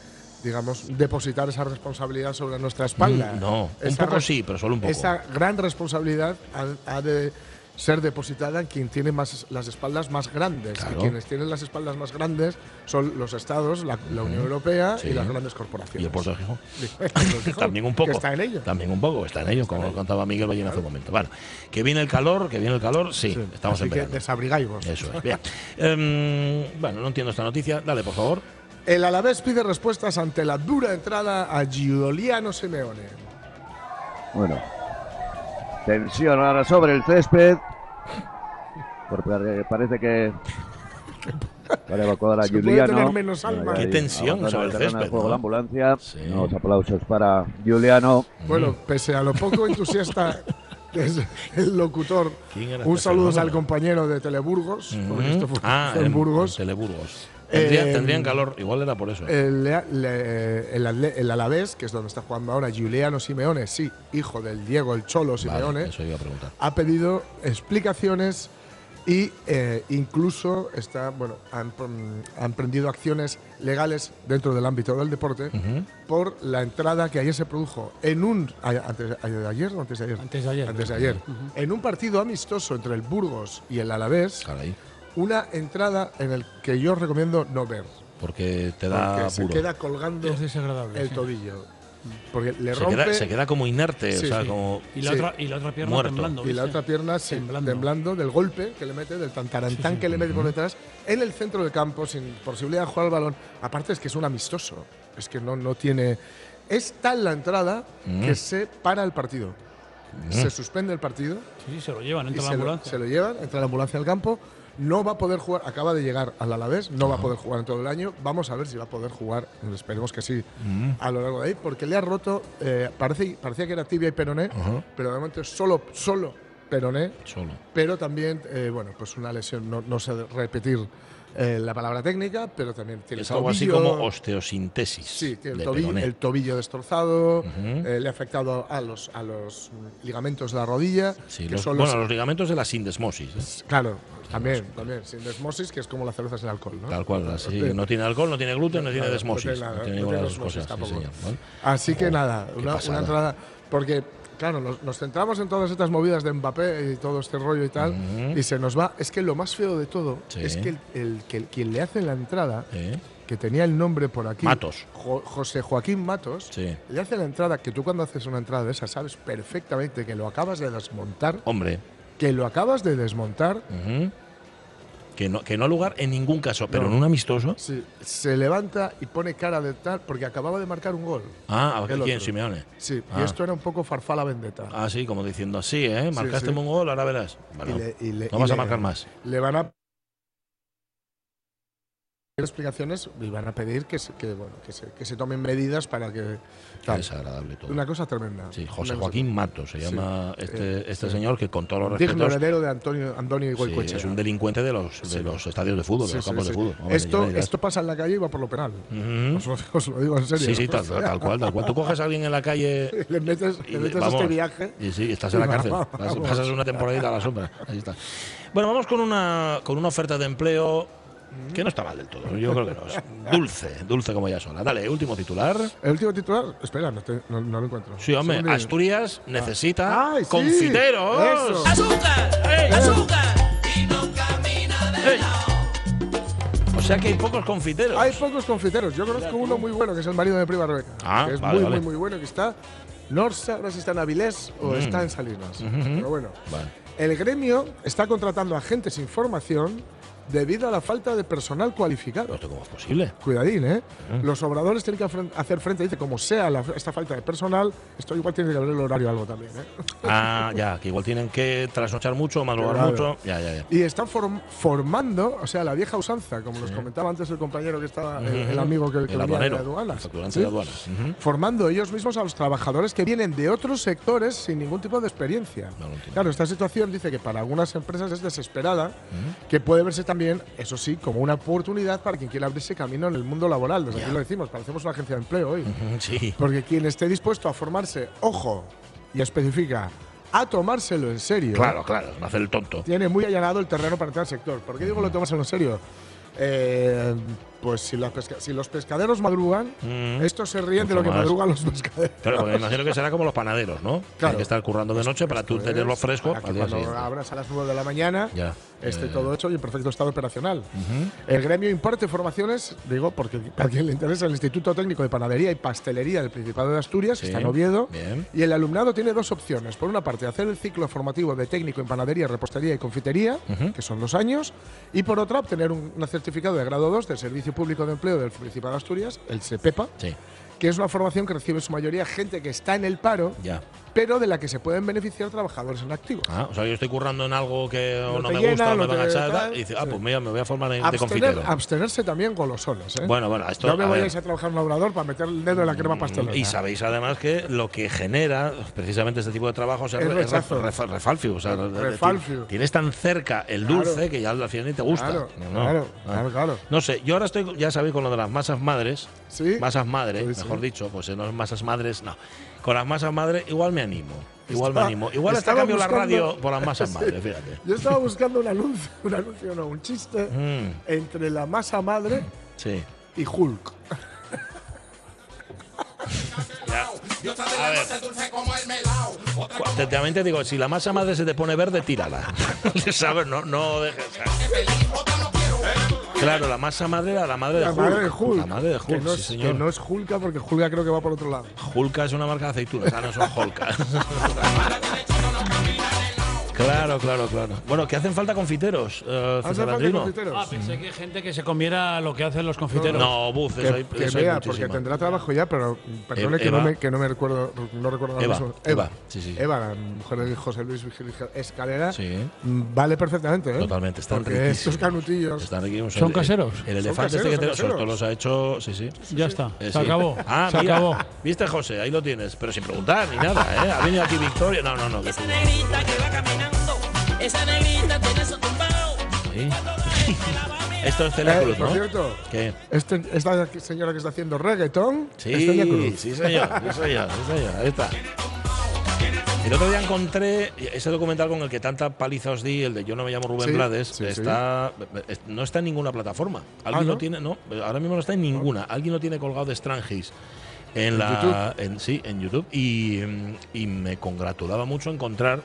digamos, depositar esa responsabilidad sobre nuestra espalda. Mm, no, un poco sí, pero solo un poco. Esa gran responsabilidad ha, ha de ser depositada en quien tiene más, las espaldas más grandes. Claro. Y quienes tienen las espaldas más grandes son los estados, la, la Unión Europea Sí. y las grandes corporaciones. Y el puerto de Gijón. Gijón, También un poco. Que está en ello. También un poco, está en ello, como lo contaba Miguel Ballén hace un momento. Bueno, que viene el calor, que viene el calor, sí, Sí. estamos Así en que verano. Eso es. Bien. Em, bueno, no entiendo esta noticia. Dale, por favor. El Alavés pide respuestas ante la dura entrada a Giuliano Simeone. Bueno. Tensión ahora sobre el césped. Porque parece que. Para evacuar a tener menos alma. Qué tensión sobre el césped, juego ¿no? la ambulancia. Sí. Unos aplausos para Giuliano. Bueno, pese a lo poco entusiasta que es el locutor, ¿Quién era un saludo al compañero de Teleburgos, porque esto fue, Ah, fue en Burgos. Teleburgos. Tendría- Eh, tendrían calor, igual era por eso. El, el, el Alavés, que es donde está jugando ahora Giuliano Simeone, sí, hijo del Diego el Cholo Vale, Simeone, eso iba a preguntar. ha pedido explicaciones y eh, incluso está, bueno, han, han prendido acciones legales dentro del ámbito del deporte por la entrada que ayer se produjo en un antes, ayer o antes de ayer Antes de ayer. antes de ayer en un partido amistoso entre el Burgos y el Alavés Caray. Una entrada en el que yo recomiendo no ver Porque te da porque se queda colgando Es desagradable. el sí. tobillo porque le se, rompe queda, se queda como inerte, Sí, o sea, sí. como. Y la, Sí. otra, y la otra pierna Muerto. temblando. y la otra pierna temblando. Temblando. del golpe que le mete, del tantarantán que le mete por detrás, en el centro del campo, sin posibilidad de jugar al balón. Aparte es que es un amistoso, es que no, no tiene... Es tal la entrada Mm. que se para el partido. Se suspende el partido Sí, sí, se lo llevan, entra la lo, ambulancia. se lo llevan, entra la ambulancia al campo. No va a poder jugar, acaba de llegar al Alavés, no va a poder jugar en todo el año. Vamos a ver si va a poder jugar, esperemos que sí, a lo largo de ahí, porque le ha roto, eh, parece, parecía que era tibia y peroné, pero de momento es solo, solo peroné, Solo. pero también, eh, bueno, pues una lesión, no, no sé repetir eh, la palabra técnica, pero también tiene Es algo así como osteosintesis. Sí, tiene el tobillo, el tobillo destrozado, eh, le ha afectado a los, a los mm, ligamentos de la rodilla, Sí, que los, son bueno, los- los ligamentos de la sindesmosis. ¿eh? Claro, también, también, sin desmosis, que es como la cerveza sin alcohol, ¿no? Tal cual, así. Sí. No tiene alcohol, no tiene gluten, no tiene desmosis. No tiene ninguna de las cosas. sí, tampoco. señor, ¿vale? Así que nada, una, entrada. Porque, claro, nos, nos centramos en todas estas movidas de Mbappé y todo este rollo y tal, y se nos va. Es que lo más feo de todo Sí. es que, el, el- que el- quien le hace la entrada, ¿Eh? que tenía el nombre por aquí, Matos. Jo- José Joaquín Matos, Sí. le hace la entrada que tú cuando haces una entrada de esa sabes perfectamente que lo acabas de desmontar, Hombre. Que lo acabas de desmontar. Que no, que no ha lugar en ningún caso, pero No. en un amistoso. sí, se levanta y pone cara de tal porque acababa de marcar un gol. Ah, El ¿quién? Simeone. Sí, Ah. y esto era un poco farfala vendetta. Ah, sí, como diciendo así, ¿eh? Marcaste sí. un gol, ahora verás. Y Bueno, le- y le- no vas a le- marcar más. Le van a explicaciones y van a pedir que se, que, bueno, que se, que se tomen medidas para que tal. desagradable todo. una cosa tremenda. Sí, José Joaquín Matos se Sí. llama este, Eh, este sí. señor que con todos los digno respetos heredero de Antonio Antonio sí, es un delincuente de los, de los estadios de fútbol, de los campos de fútbol. Hombre, esto, esto pasa en la calle y va por lo penal. Os, lo, os lo digo en serio. Sí, sí, tal, tal cual, tal cual. Tú coges a alguien en la calle le metes, y le metes vamos, este viaje. Y sí, estás en la cárcel. vamos. Pasas una temporadita a la sombra. Ahí está. Bueno, vamos con una, con una oferta de empleo que no está mal del todo. Yo creo que no. Es dulce, dulce como ya sola. Dale, último titular. El último titular, espera, no, te- no- no lo encuentro. Sí, hombre. Asturias necesita Ay, sí, confiteros. eso. ¡Azúcar! ¡Ey! ¡Azúcar! Y no camina de ¡Ey! O sea que hay pocos confiteros. Hay pocos confiteros. Yo conozco uno muy bueno, que es el marido de Prima Rebeca. Ah, que es vale, muy, vale. muy, muy bueno, que está. No sé si está en Avilés o está en Salinas. Pero bueno. Vale. El gremio está contratando agentes sin formación debido a la falta de personal cualificado. ¿Esto cómo es posible? Cuidadín, ¿eh? Los obradores tienen que hacer frente, dice, como sea la- esta falta de personal, esto igual tiene que haber el horario algo también, ¿eh? Ah, ya, que igual tienen que trasnochar mucho, madrugar Claro. mucho. Ya, ya, ya. Y están form- formando, o sea, la vieja usanza, como nos comentaba antes el compañero que estaba, el, el Ujú. amigo que, que El venía de aduanas. El ¿Sí? de aduanas. Ujú. formando ellos mismos a los trabajadores que vienen de otros sectores sin ningún tipo de experiencia. No entiendo. Claro, esta situación dice que para algunas empresas es desesperada, que puede verse también, eso sí, como una oportunidad para quien quiera abrirse camino en el mundo laboral. Desde aquí lo decimos, parecemos una agencia de empleo hoy. Sí. Porque quien esté dispuesto a formarse, ojo, y especifica, a tomárselo en serio, Claro, claro, no hacer el tonto. tiene muy allanado el terreno para entrar al sector. ¿Por qué digo lo tomárselo en serio? Eh, pues si, las pesca- si los pescaderos madrugan, Mm. estos se ríen de lo que más. madrugan los pescaderos. Claro, me imagino que será como los panaderos, ¿no? Claro. Hay que estar currando de noche para tú tenerlo es fresco para que cuando abras a las 9 de la mañana Ya. esté Eh, todo hecho y en perfecto estado operacional. El gremio imparte formaciones, digo, porque para quien le interesa, el Instituto Técnico de Panadería y Pastelería del Principado de Asturias, Sí, está en Oviedo, bien. y el alumnado tiene dos opciones. Por una parte, hacer el ciclo formativo de técnico en panadería, repostería y confitería, que son dos años, y por otra, obtener un, un certificado de grado 2 del Servicio Público de Empleo del Principado de Asturias, el SEPEPA, Sí, que es una formación que recibe en su mayoría gente que está en el paro, ya. Pero de la que se pueden beneficiar trabajadores en activo. Ah, o sea, yo estoy currando en algo que No no, me llena, gusta, no me van a echar, y dice, ah, sí. pues mira, me voy a formar de, de confitero. abstenerse también golosones, ¿eh? Bueno, bueno, esto. no me a ver, vayáis a trabajar en un obrador para meter el dedo en la crema pastelera. Y sabéis además que lo que genera precisamente este tipo de trabajos es, Es re- es rechazo. re- refa- refalfio. O sea, Refalfio. Tienes tan cerca el Claro. dulce que ya al final ni te gusta. Claro, No, no. claro, Ah. claro, claro. No sé, yo ahora estoy, ya sabéis, con lo de las masas madres. Sí. Masas madre, Sí, sí. mejor dicho, pues en las masas madres, no. Con las masas madre igual me animo. Igual me animo. Igual hasta cambio la radio por las masas Sí. madres, fíjate. Yo estaba buscando un anuncio, un anuncio, no, un chiste Mm, entre la masa madre sí. y Hulk. A ver. Te- También te digo, si la masa madre se te pone verde, tírala. ¿Sabes? No, no dejes. Claro, la masa madre era la madre de La Hulk. madre de Hulk. La madre de Hulk, que no, sí, es, señor. que no es Hulka porque Hulka creo que va por otro lado. Hulka es una marca de aceitunas, ah, no son Holka. claro, claro, claro. Bueno, que hacen falta confiteros, eh, ¿Hace César falta confiteros? Ah, pensé que hay gente que se comiera lo que hacen los confiteros. No, buf, Que, eso hay, que eso hay vea, porque muchísima. tendrá trabajo ya, pero perdone Eva- que, no me, que no me recuerdo, no recuerdo Eva, mismo. Eva, sí, sí. Eva, la mujer de José Luis Vigil Escalera, Sí. mm, vale perfectamente, ¿eh? Totalmente, están Porque riquísimos. estos canutillos. Están riquísimos. ¿Son El- caseros? El, elefante este que te, los ha hecho. Sí, sí. Ya está. Eh, se sí. acabó. Ah, se mira. acabó. ¿Viste, José? Ahí lo tienes. Pero sin preguntar ni nada, ¿eh? Ha venido aquí Victoria. No, no, no. Esa negrita que va caminando, esa negrita tiene su tumbao. Sí. Esto es Celia Eh, Cruz, por ¿no? cierto, ¿Qué? este- esta señora que está haciendo reggaetón Sí, es Celia Cruz. sí, señor, sí, señor, sí, señor. Ahí está. El otro día encontré ese documental con el que tanta paliza os di, el de Yo no me llamo Rubén Sí, Blades, sí, está, es- no está en ninguna plataforma. Alguien ¿no? lo tiene, no, ahora mismo no está en ninguna. Alguien lo tiene colgado de Strangis en, la, en- sí, en YouTube y, mm, y me congratulaba mucho encontrar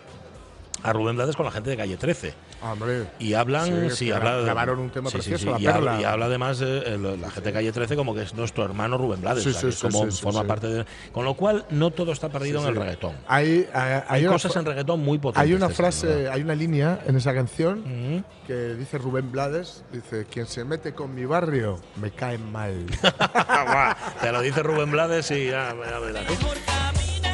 a Rubén Blades con la gente de Calle 13. Ah, hombre. Y hablan, Sí, sí, habla, grabaron un tema sí, precioso, sí, La y, habla, Perla. y habla además de eh, la gente de Calle 13 como que es nuestro hermano Rubén Blades, o sea, que como forma sí. parte de. Con lo cual, no todo está perdido Sí, en el reggaetón. Hay, hay, Hay, una cosas en reggaetón muy potentes. hay una César, frase, hay una línea en esa canción que dice Rubén Blades, dice, quien se mete con mi barrio me cae mal. Te lo dice Rubén Blades y ya, ya verás.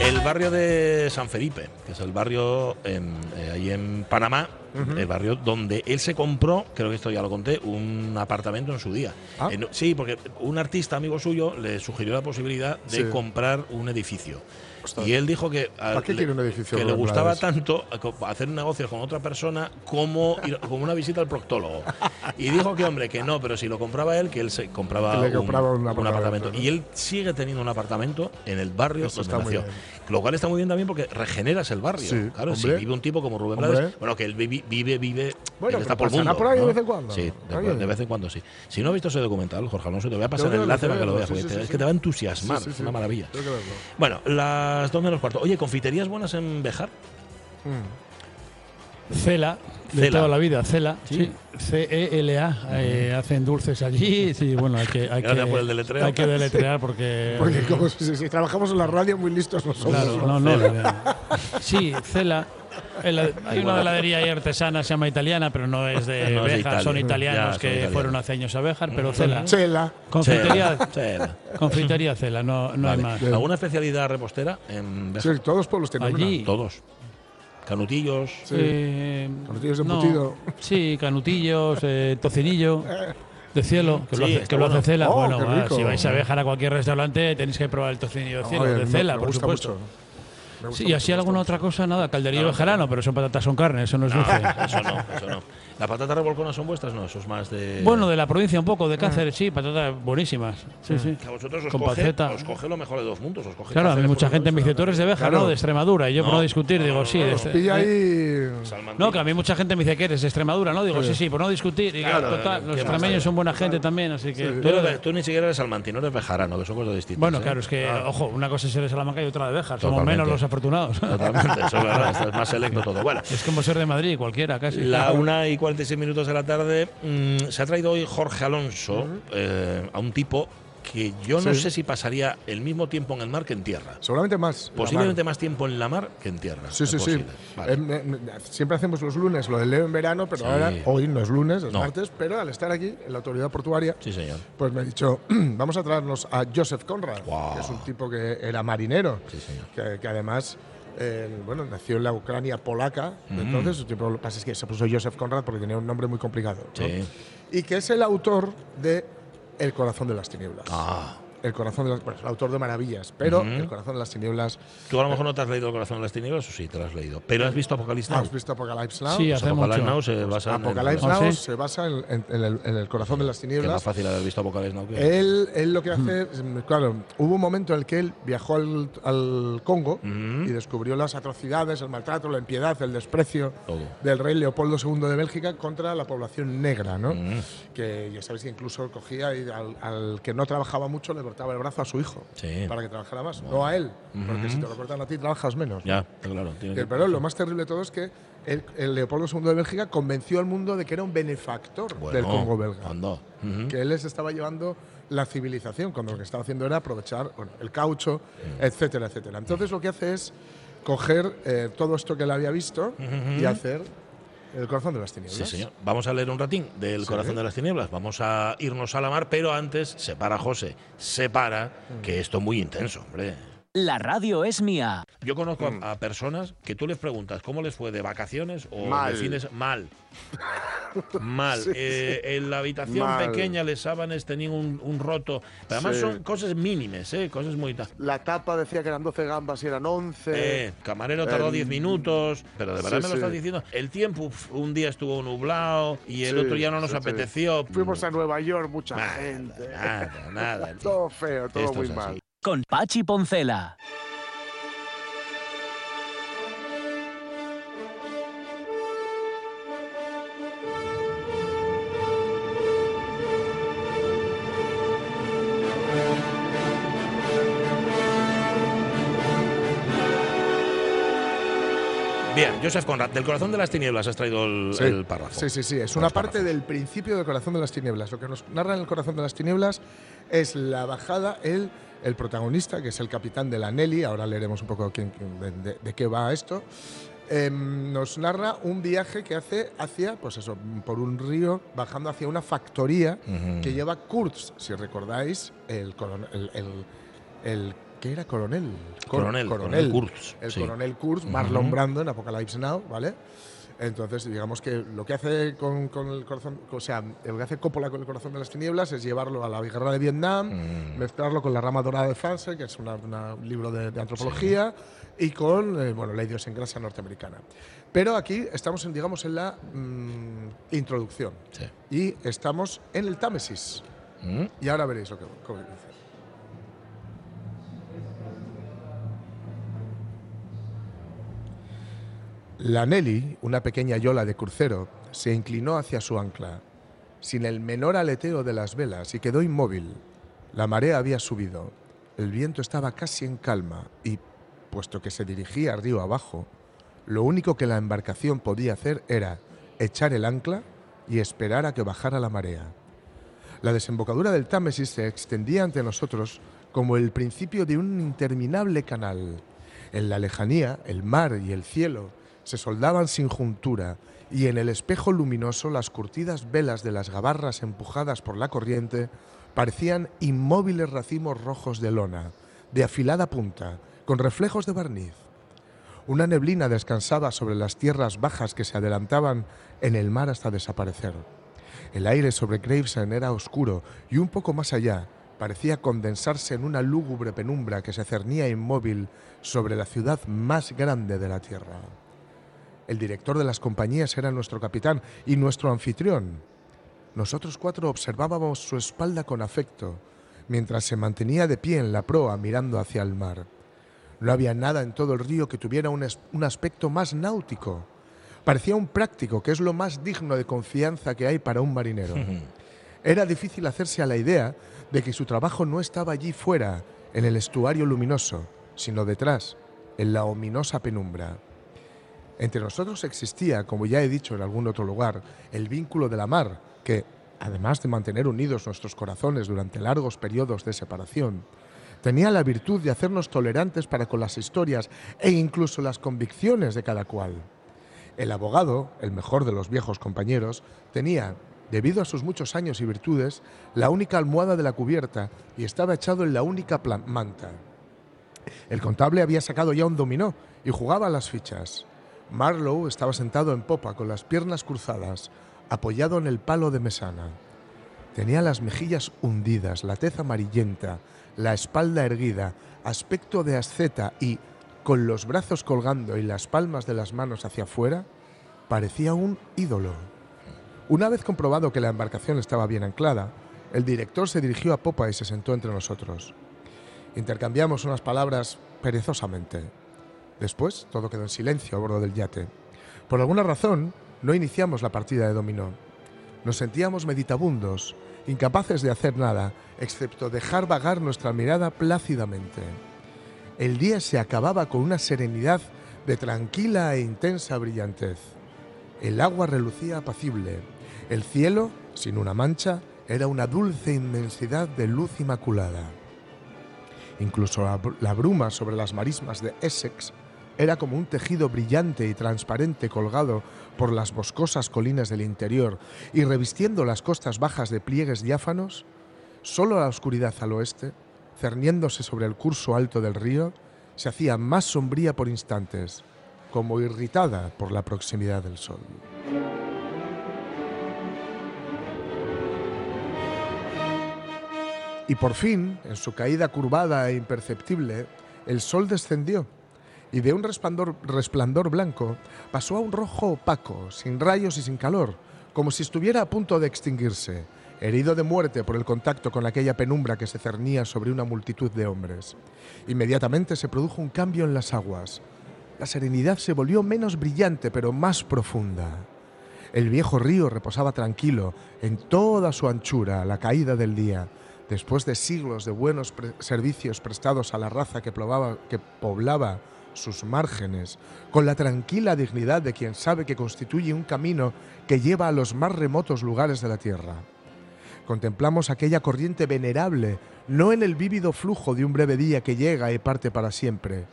El barrio de San Felipe, que es el barrio en- eh, ahí en Panamá, el barrio donde él se compró, creo que esto ya lo conté, un apartamento en su día. Ah. En- sí, porque un artista amigo suyo le sugirió la posibilidad de Sí. comprar un edificio. Y él dijo que, a- ¿Para qué le- quiere un edificio que le gustaba tanto hacer negocios con otra persona como, ir- como una visita al proctólogo. Y dijo que, hombre, que no, pero si lo compraba él, que él se compraba, Que le compraba un apartamento, ¿no? Y él sigue teniendo un apartamento en el barrio Eso donde nació. Lo cual está muy bien también porque regeneras el barrio. Sí, claro, si vive un tipo como Rubén Hombre. Blades, bueno, que él vive, vive, vive Bueno, él está por el mundo. por ahí de vez en cuando. Sí, de, vez en cuando sí. Si no has visto ese documental, Jorge Alonso, te voy a pasar el enlace para que lo veas. sí, es sí, que te va a entusiasmar, Sí, sí, es una maravilla. Bueno, las dos menos cuarto. Oye, ¿confiterías buenas en Bejar? Cela, de Cela. toda la vida, Cela. Sí. Sí. C-E-L-A. eh, hacen dulces allí. Sí, bueno, hay que, hay Gracias que, por el deletreo. hay que deletrear porque. Porque como si, si trabajamos en la radio muy listos no somos. Claro, no, no. Sí, Cela. El- hay una heladería ahí artesana, se llama italiana, pero no es de No Italia. son italianos Ya, son que italianos. fueron hace años a Béjar, pero Cela. Chela. Confitería, Chela. confitería Cela, no, no hay más. ¿Alguna especialidad repostera en Bejar? Sí, todos los pueblos tienen Allí. Todos. Canutillos. Sí. Eh, Canutillos de no, embutido. Sí, canutillos, eh, tocinillo. De cielo, que Sí, lo hace, que lo hace bueno. Cela. Oh, bueno, ah, si vais a viajar a cualquier restaurante, tenéis que probar el tocinillo de cielo, Oye, de Cela, me por gusta supuesto. mucho. Sí, y así alguna otra cosa, nada, calderillo No, bejarano, pero son patatas, son carne, eso no es dulce. Eso no, eso no. ¿Las patatas revolconas son vuestras? No, eso es más de. Bueno, de la provincia un poco, de Cáceres, sí, patatas buenísimas. Sí, sí. Que a vosotros os Con coge, os coge lo mejor de dos mundos. Os coge Claro, a mí Cáceres mucha gente me dice, tú eres de Béjar, Claro. ¿no? De Extremadura. Y yo por no discutir, no, digo, sí. no, de este- ahí. No, que a mí mucha gente me dice que eres de Extremadura, ¿no? Digo, sí, sí, por no discutir. Y Claro, total, ¿qué los extremeños son buena gente también, así que. Tú, eres de- tú ni siquiera eres salmantí, no eres bejarano, que son cosas distintas. Bueno, ¿eh? claro, es que, ojo, una cosa es ser de Salamanca y otra de Béjar. Somos Totalmente. menos los afortunados. Totalmente, eso es verdad, es más selecto todo. Bueno, es como ser de Madrid, cualquiera, casi. la una y 46 minutos de la tarde mm, se ha traído hoy Jorge Alonso eh, a un tipo que yo no Sí. sé si pasaría el mismo tiempo en el mar que en tierra. Seguramente más. Posiblemente más tiempo en la mar que en tierra. Sí, sí, sí. Vale. Em, em, siempre hacemos los lunes lo del Leo en verano, pero Sí. ahora, hoy no es lunes, es No. martes, pero al estar aquí en la autoridad portuaria, Sí, señor. pues me ha dicho, vamos a traernos a Joseph Conrad, que es un tipo que era marinero, Sí, señor. que, que además en- bueno, nació en la Ucrania polaca, entonces, tipo, lo que pasa es que se puso Joseph Conrad porque tenía un nombre muy complicado. ¿no? Sí. Y que es el autor de El corazón de las tinieblas. Ah. El corazón de las, bueno, es el autor de Maravillas, pero El corazón de las tinieblas. Tú a lo mejor no te has leído El corazón de las tinieblas o sí, te lo has leído. Pero has visto Apocalipsis Now. ¿Has visto Apocalypse Now? Sí, Pues hace Apocalipsis mucho. Now se basa en el- Ah, Now ¿sí? se basa en, en- en el, en el corazón de las Que es tinieblas. más fácil haber visto Apocalipsis Now que. Él, él lo que hace, es, claro, hubo un momento en el que él viajó al, al Congo y descubrió las atrocidades, el maltrato, la impiedad, el desprecio Todo. del rey Leopoldo II de Bélgica contra la población negra, ¿no? Que ya sabéis que incluso cogía y al, al que no trabajaba mucho le cortaba el brazo a su hijo Sí. para que trabajara más, no a él, porque si te lo cortan a ti trabajas menos. Ya, claro. tiene Que- que- Pero lo más terrible de todo es que el, el Leopoldo II de Bélgica convenció al mundo de que era un benefactor del Congo belga. Ujú. que él les estaba llevando la civilización, cuando lo que estaba haciendo era aprovechar bueno, el caucho, etcétera, etcétera. Entonces lo que hace es coger eh, todo esto que él había visto y hacer el corazón de las tinieblas. Sí, señor. Vamos a leer un ratín del Corazón de las Tinieblas. Vamos a irnos a la mar, pero antes, se para José, se para, que esto es muy intenso, hombre. La radio es mía. Yo conozco a- a, personas que tú les preguntas cómo les fue de vacaciones o Mal. de fines. Mal. Mal. Eh, en la habitación Mal. pequeña, les sábanes tenían un, un roto. Pero además Sí. son cosas mínimes, ¿eh? Cosas muy. La tapa decía que eran 12 gambas y eran 11. Eh, camarero tardó em, 10 minutos, pero de verdad sí, me lo sí. estás diciendo. El tiempo, uf, un día estuvo nublado y el Sí, otro ya no nos sí, sí. apeteció. Fuimos a Nueva York, mucha Nada, gente. Nada, nada. todo feo, todo Esto muy mal. Con Pachi Poncela. Bien, Joseph Conrad, del corazón de las tinieblas has traído el, Sí. el párrafo. Sí, sí, sí. Es una parte párrafos. del principio del corazón de las tinieblas. Lo que nos narra en el corazón de las tinieblas es la bajada, el, el protagonista, que es el capitán de la Nelly, ahora leeremos un poco quién- quién- de, qué va esto, em, nos narra un viaje que hace hacia, pues eso, por un río, bajando hacia una factoría que lleva Kurtz, si recordáis, el coronel, el, el- el- ¿qué era? Coronel. Cor- Coronel, coronel Kurtz, El sí. coronel Kurtz, Marlon Brando en Apocalypse Now, ¿vale? Entonces, digamos que lo que hace con, con el corazón, o sea, lo que hace Coppola con el corazón de las tinieblas es llevarlo a la guerra de Vietnam, Mm. mezclarlo con la rama dorada de Frances, que es un libro de, de antropología, y con eh, bueno, la idiosincrasia norteamericana. Pero aquí estamos, en, digamos, en la mm, introducción. Sí. Y estamos en el Támesis. Mm. Y ahora veréis lo que, cómo dice. La Nelly, una pequeña yola de crucero, se inclinó hacia su ancla, sin el menor aleteo de las velas, y quedó inmóvil. La marea había subido, el viento estaba casi en calma, y, puesto que se dirigía río abajo, lo único que la embarcación podía hacer era echar el ancla y esperar a que bajara la marea. La desembocadura del Támesis se extendía ante nosotros como el principio de un interminable canal. En la lejanía, el mar y el cielo se soldaban sin juntura, y en el espejo luminoso las curtidas velas de las gabarras empujadas por la corriente parecían inmóviles racimos rojos de lona, de afilada punta, con reflejos de barniz. Una neblina descansaba sobre las tierras bajas que se adelantaban en el mar hasta desaparecer. El aire sobre Gravesend era oscuro y un poco más allá parecía condensarse en una lúgubre penumbra que se cernía inmóvil sobre la ciudad más grande de la Tierra. El director de las compañías era nuestro capitán y nuestro anfitrión. Nosotros cuatro observábamos su espalda con afecto, mientras se mantenía de pie en la proa mirando hacia el mar. No había nada en todo el río que tuviera un, un aspecto más náutico. Parecía un práctico, que es lo más digno de confianza que hay para un marinero. Era difícil hacerse a la idea de que su trabajo no estaba allí fuera, en el estuario luminoso, sino detrás, en la ominosa penumbra. Entre nosotros existía, como ya he dicho en algún otro lugar, el vínculo de la mar, que, además de mantener unidos nuestros corazones durante largos periodos de separación, tenía la virtud de hacernos tolerantes para con las historias e incluso las convicciones de cada cual. El abogado, el mejor de los viejos compañeros, tenía, debido a sus muchos años y virtudes, la única almohada de la cubierta y estaba echado en la única manta. El contable había sacado ya un dominó y jugaba las fichas. Marlowe estaba sentado en popa con las piernas cruzadas, apoyado en el palo de mesana. Tenía las mejillas hundidas, la tez amarillenta, la espalda erguida, aspecto de asceta y, con los brazos colgando y las palmas de las manos hacia afuera, parecía un ídolo. Una vez comprobado que la embarcación estaba bien anclada, el director se dirigió a popa y se sentó entre nosotros. Intercambiamos unas palabras perezosamente. Después todo quedó en silencio a bordo del yate. Por alguna razón, no iniciamos la partida de dominó. Nos sentíamos meditabundos, incapaces de hacer nada, excepto dejar vagar nuestra mirada plácidamente. El día se acababa con una serenidad de tranquila e intensa brillantez. El agua relucía apacible. El cielo, sin una mancha, era una dulce inmensidad de luz inmaculada. Incluso la, br- la bruma sobre las marismas de Essex era como un tejido brillante y transparente colgado por las boscosas colinas del interior y revistiendo las costas bajas de pliegues diáfanos, solo la oscuridad al oeste, cerniéndose sobre el curso alto del río, se hacía más sombría por instantes, como irritada por la proximidad del sol. Y por fin, en su caída curvada e imperceptible, el sol descendió y de un resplandor, resplandor blanco pasó a un rojo opaco, sin rayos y sin calor, como si estuviera a punto de extinguirse, herido de muerte por el contacto con aquella penumbra que se cernía sobre una multitud de hombres. Inmediatamente se produjo un cambio en las aguas. La serenidad se volvió menos brillante, pero más profunda. El viejo río reposaba tranquilo en toda su anchura a la caída del día, después de siglos de buenos servicios prestados a la raza que poblaba sus márgenes, con la tranquila dignidad de quien sabe que constituye un camino que lleva a los más remotos lugares de la tierra. Contemplamos aquella corriente venerable, no en el vívido flujo de un breve día que llega y parte para siempre,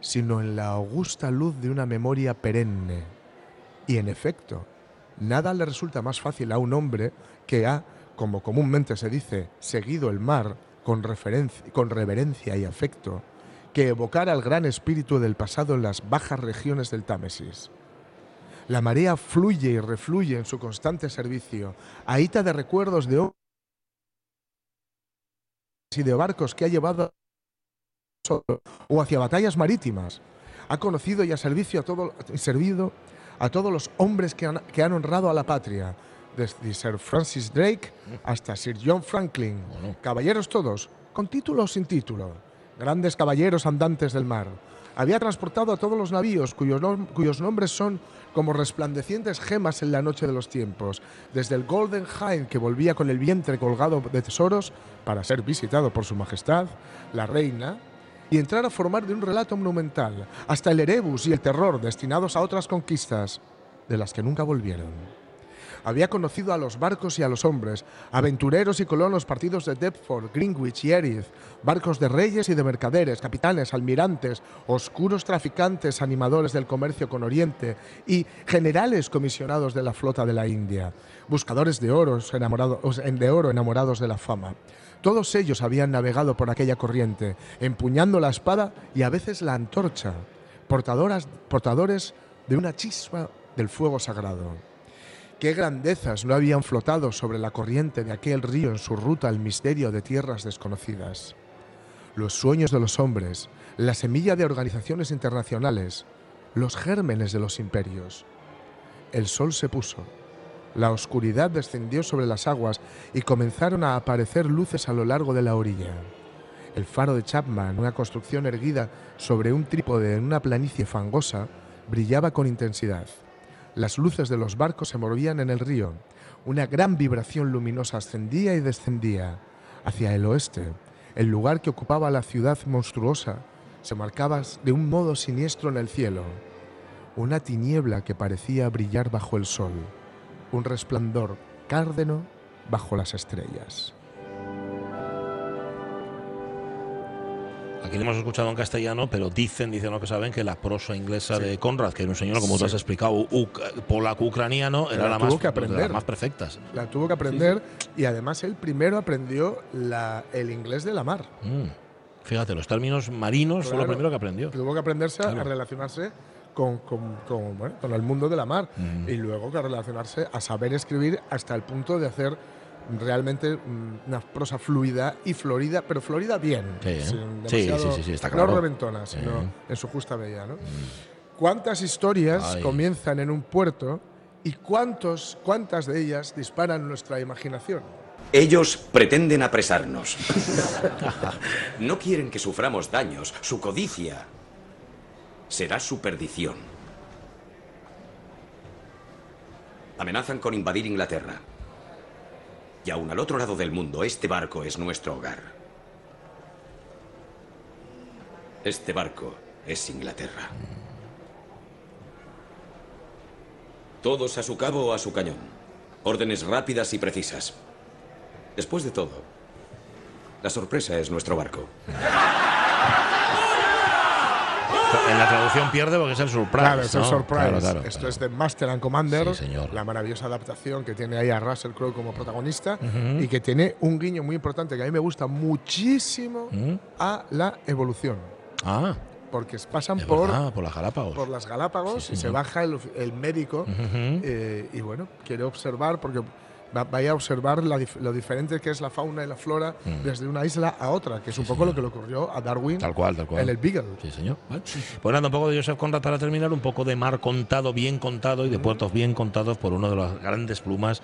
sino en la augusta luz de una memoria perenne. Y en efecto, nada le resulta más fácil a un hombre que ha, como comúnmente se dice, seguido el mar con, con reverencia y afecto, que evocar al gran espíritu del pasado en las bajas regiones del Támesis. La marea fluye y refluye en su constante servicio, ahita de recuerdos de hombres y de barcos que ha llevado o hacia batallas marítimas. Ha conocido y ha servicio a todo, servido a todos los hombres que han, que han honrado a la patria, desde Sir Francis Drake hasta Sir John Franklin. Caballeros todos, con título o sin título, grandes caballeros andantes del mar. Había transportado a todos los navíos cuyos, cuyos nombres son como resplandecientes gemas en la noche de los tiempos, desde el Golden Hind que volvía con el vientre colgado de tesoros para ser visitado por su majestad, la reina, y entrar a formar de un relato monumental, hasta el Erebus y el terror destinados a otras conquistas, de las que nunca volvieron. Había conocido a los barcos y a los hombres, aventureros y colonos partidos de Deptford, Greenwich y Erith, barcos de reyes y de mercaderes, capitanes, almirantes, oscuros traficantes, animadores del comercio con Oriente y generales comisionados de la flota de la India, buscadores de, oros enamorados, de oro enamorados de la fama. Todos ellos habían navegado por aquella corriente, empuñando la espada y a veces la antorcha, portadoras, portadores de una chispa del fuego sagrado. Qué grandezas no habían flotado sobre la corriente de aquel río en su ruta al misterio de tierras desconocidas. Los sueños de los hombres, la semilla de organizaciones internacionales, los gérmenes de los imperios. El sol se puso, la oscuridad descendió sobre las aguas y comenzaron a aparecer luces a lo largo de la orilla. El faro de Chapman, una construcción erguida sobre un trípode en una planicie fangosa, brillaba con intensidad. Las luces de los barcos se movían en el río. Una gran vibración luminosa ascendía y descendía. Hacia el oeste, el lugar que ocupaba la ciudad monstruosa se marcaba de un modo siniestro en el cielo. Una tiniebla que parecía brillar bajo el sol. Un resplandor cárdeno bajo las estrellas. Aquí lo hemos escuchado en castellano, pero dicen, dicen lo que saben, que la prosa inglesa de Conrad, que era un señor, como tú has Sí. explicado, uc- polaco-ucraniano, era La más, que de las aprender. más perfectas. La tuvo que aprender y además él primero aprendió la- el inglés de la mar. Mm. Fíjate, los términos marinos fue lo Claro. primero que aprendió. Tuvo que aprenderse a Claro. relacionarse con, con- con, bueno, con el mundo de la mar y luego que relacionarse, a saber escribir hasta el punto de hacer realmente mm, una prosa fluida y florida, pero florida bien. Sí, ¿eh? sin Sí, sí, sí, sí, está claro. No reventona, sino en su justa medida. ¿no? ¿Cuántas historias Ay. comienzan en un puerto y cuántos, cuántas de ellas disparan nuestra imaginación? Ellos pretenden apresarnos. No quieren que suframos daños. Su codicia será su perdición. Amenazan con invadir Inglaterra. Y aún al otro lado del mundo, este barco es nuestro hogar. Este barco es Inglaterra. Todos a su cabo o a su cañón. Órdenes rápidas y precisas. Después de todo, la sorpresa es nuestro barco. En la traducción pierde porque es el surprise. Claro, es el ¿no? surprise. Claro, claro, Esto es de Master and Commander, Sí, señor. la maravillosa adaptación que tiene ahí a Russell Crowe como protagonista y que tiene un guiño muy importante que a mí me gusta muchísimo a la evolución. Ah, Porque pasan por, verdad, por las Galápagos. por las Galápagos Sí, y se baja el, el médico eh, y bueno, quiere observar porque vaya a observar la lo diferente que es la fauna y la flora Mm. desde una isla a otra, que es un poco lo que le ocurrió a Darwin Tal cual, tal cual. en el Beagle. Sí, señor. Vale. Pues nada, un poco de Joseph Conrad para terminar, un poco de mar contado, bien contado y de puertos bien contados por uno de las grandes plumas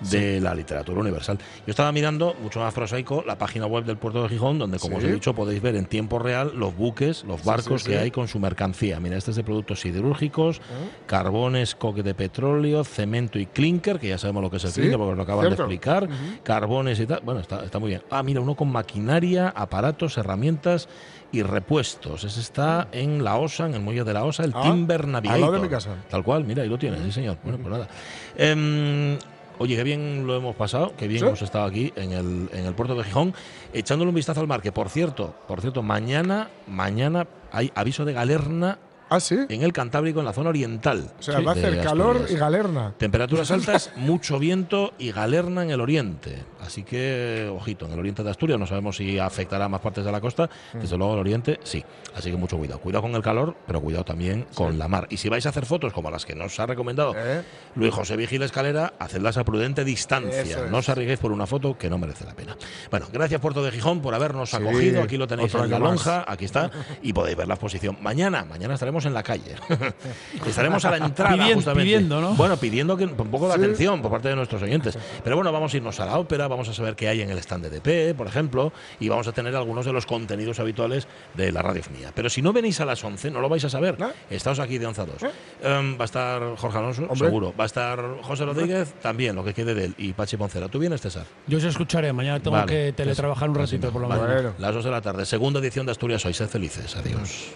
de la literatura universal. Yo estaba mirando, mucho más prosaico, la página web del puerto de Gijón, donde, como os he dicho, podéis ver en tiempo real los buques, los barcos sí, que hay con su mercancía. Mira, este es de productos siderúrgicos, carbones, coque de petróleo, cemento y clinker, que ya sabemos lo que es el clinker porque lo acaban cierto. de explicar, carbones y tal. Bueno, está, está muy bien. Ah, mira, uno con maquinaria, aparatos, herramientas y repuestos. Ese está en la OSA, en el muelle de la OSA, el Ah, Timber al Navigator. lado de mi casa. Tal cual, mira, ahí lo tienes, sí señor. Bueno, pues nada. Em, Oye, qué bien lo hemos pasado, qué bien Sí. hemos estado aquí en el, en el puerto de Gijón, echándole un vistazo al mar, que por cierto, por cierto, mañana, mañana hay aviso de galerna Ah, sí. en el Cantábrico, en la zona oriental. O sea, Sí, va a hacer calor Asturias. y galerna. Temperaturas altas, mucho viento y galerna en el oriente. Así que, ojito, en el oriente de Asturias no sabemos si afectará a más partes de la costa. Mm. Desde luego el oriente sí. Así que mucho cuidado. Cuidado con el calor, pero cuidado también con la mar. Y si vais a hacer fotos como las que nos ha recomendado ¿Eh? Luis José Vigil Escalera, hacedlas a prudente distancia. Es. No os arriesguéis por una foto que no merece la pena. Bueno, gracias Puerto de Gijón por habernos Sí, acogido. Aquí lo tenéis otro en la más. lonja, aquí está. Y podéis ver la exposición. Mañana, mañana estaremos en la calle. estaremos a la entrada Pidien- justamente. pidiendo, ¿no? Bueno, pidiendo que, un poco de Sí. atención por parte de nuestros oyentes. Pero bueno, vamos a irnos a la ópera, vamos a saber qué hay en el stand de DP, por ejemplo, y vamos a tener algunos de los contenidos habituales de la radio mía. Pero si no venís a las 11, no lo vais a saber. ¿No? Estamos aquí de 11 a 2. Em, va a estar Jorge Alonso, Hombre. seguro. Va a estar José Rodríguez, también, lo que quede de él. Y Pachi Poncela. ¿Tú vienes, César? Yo os escucharé. Mañana tengo Vale, que teletrabajar un pues- ratito por lo menos. Las 2 de la tarde, segunda edición de Asturias Hoy. Sed felices. Adiós.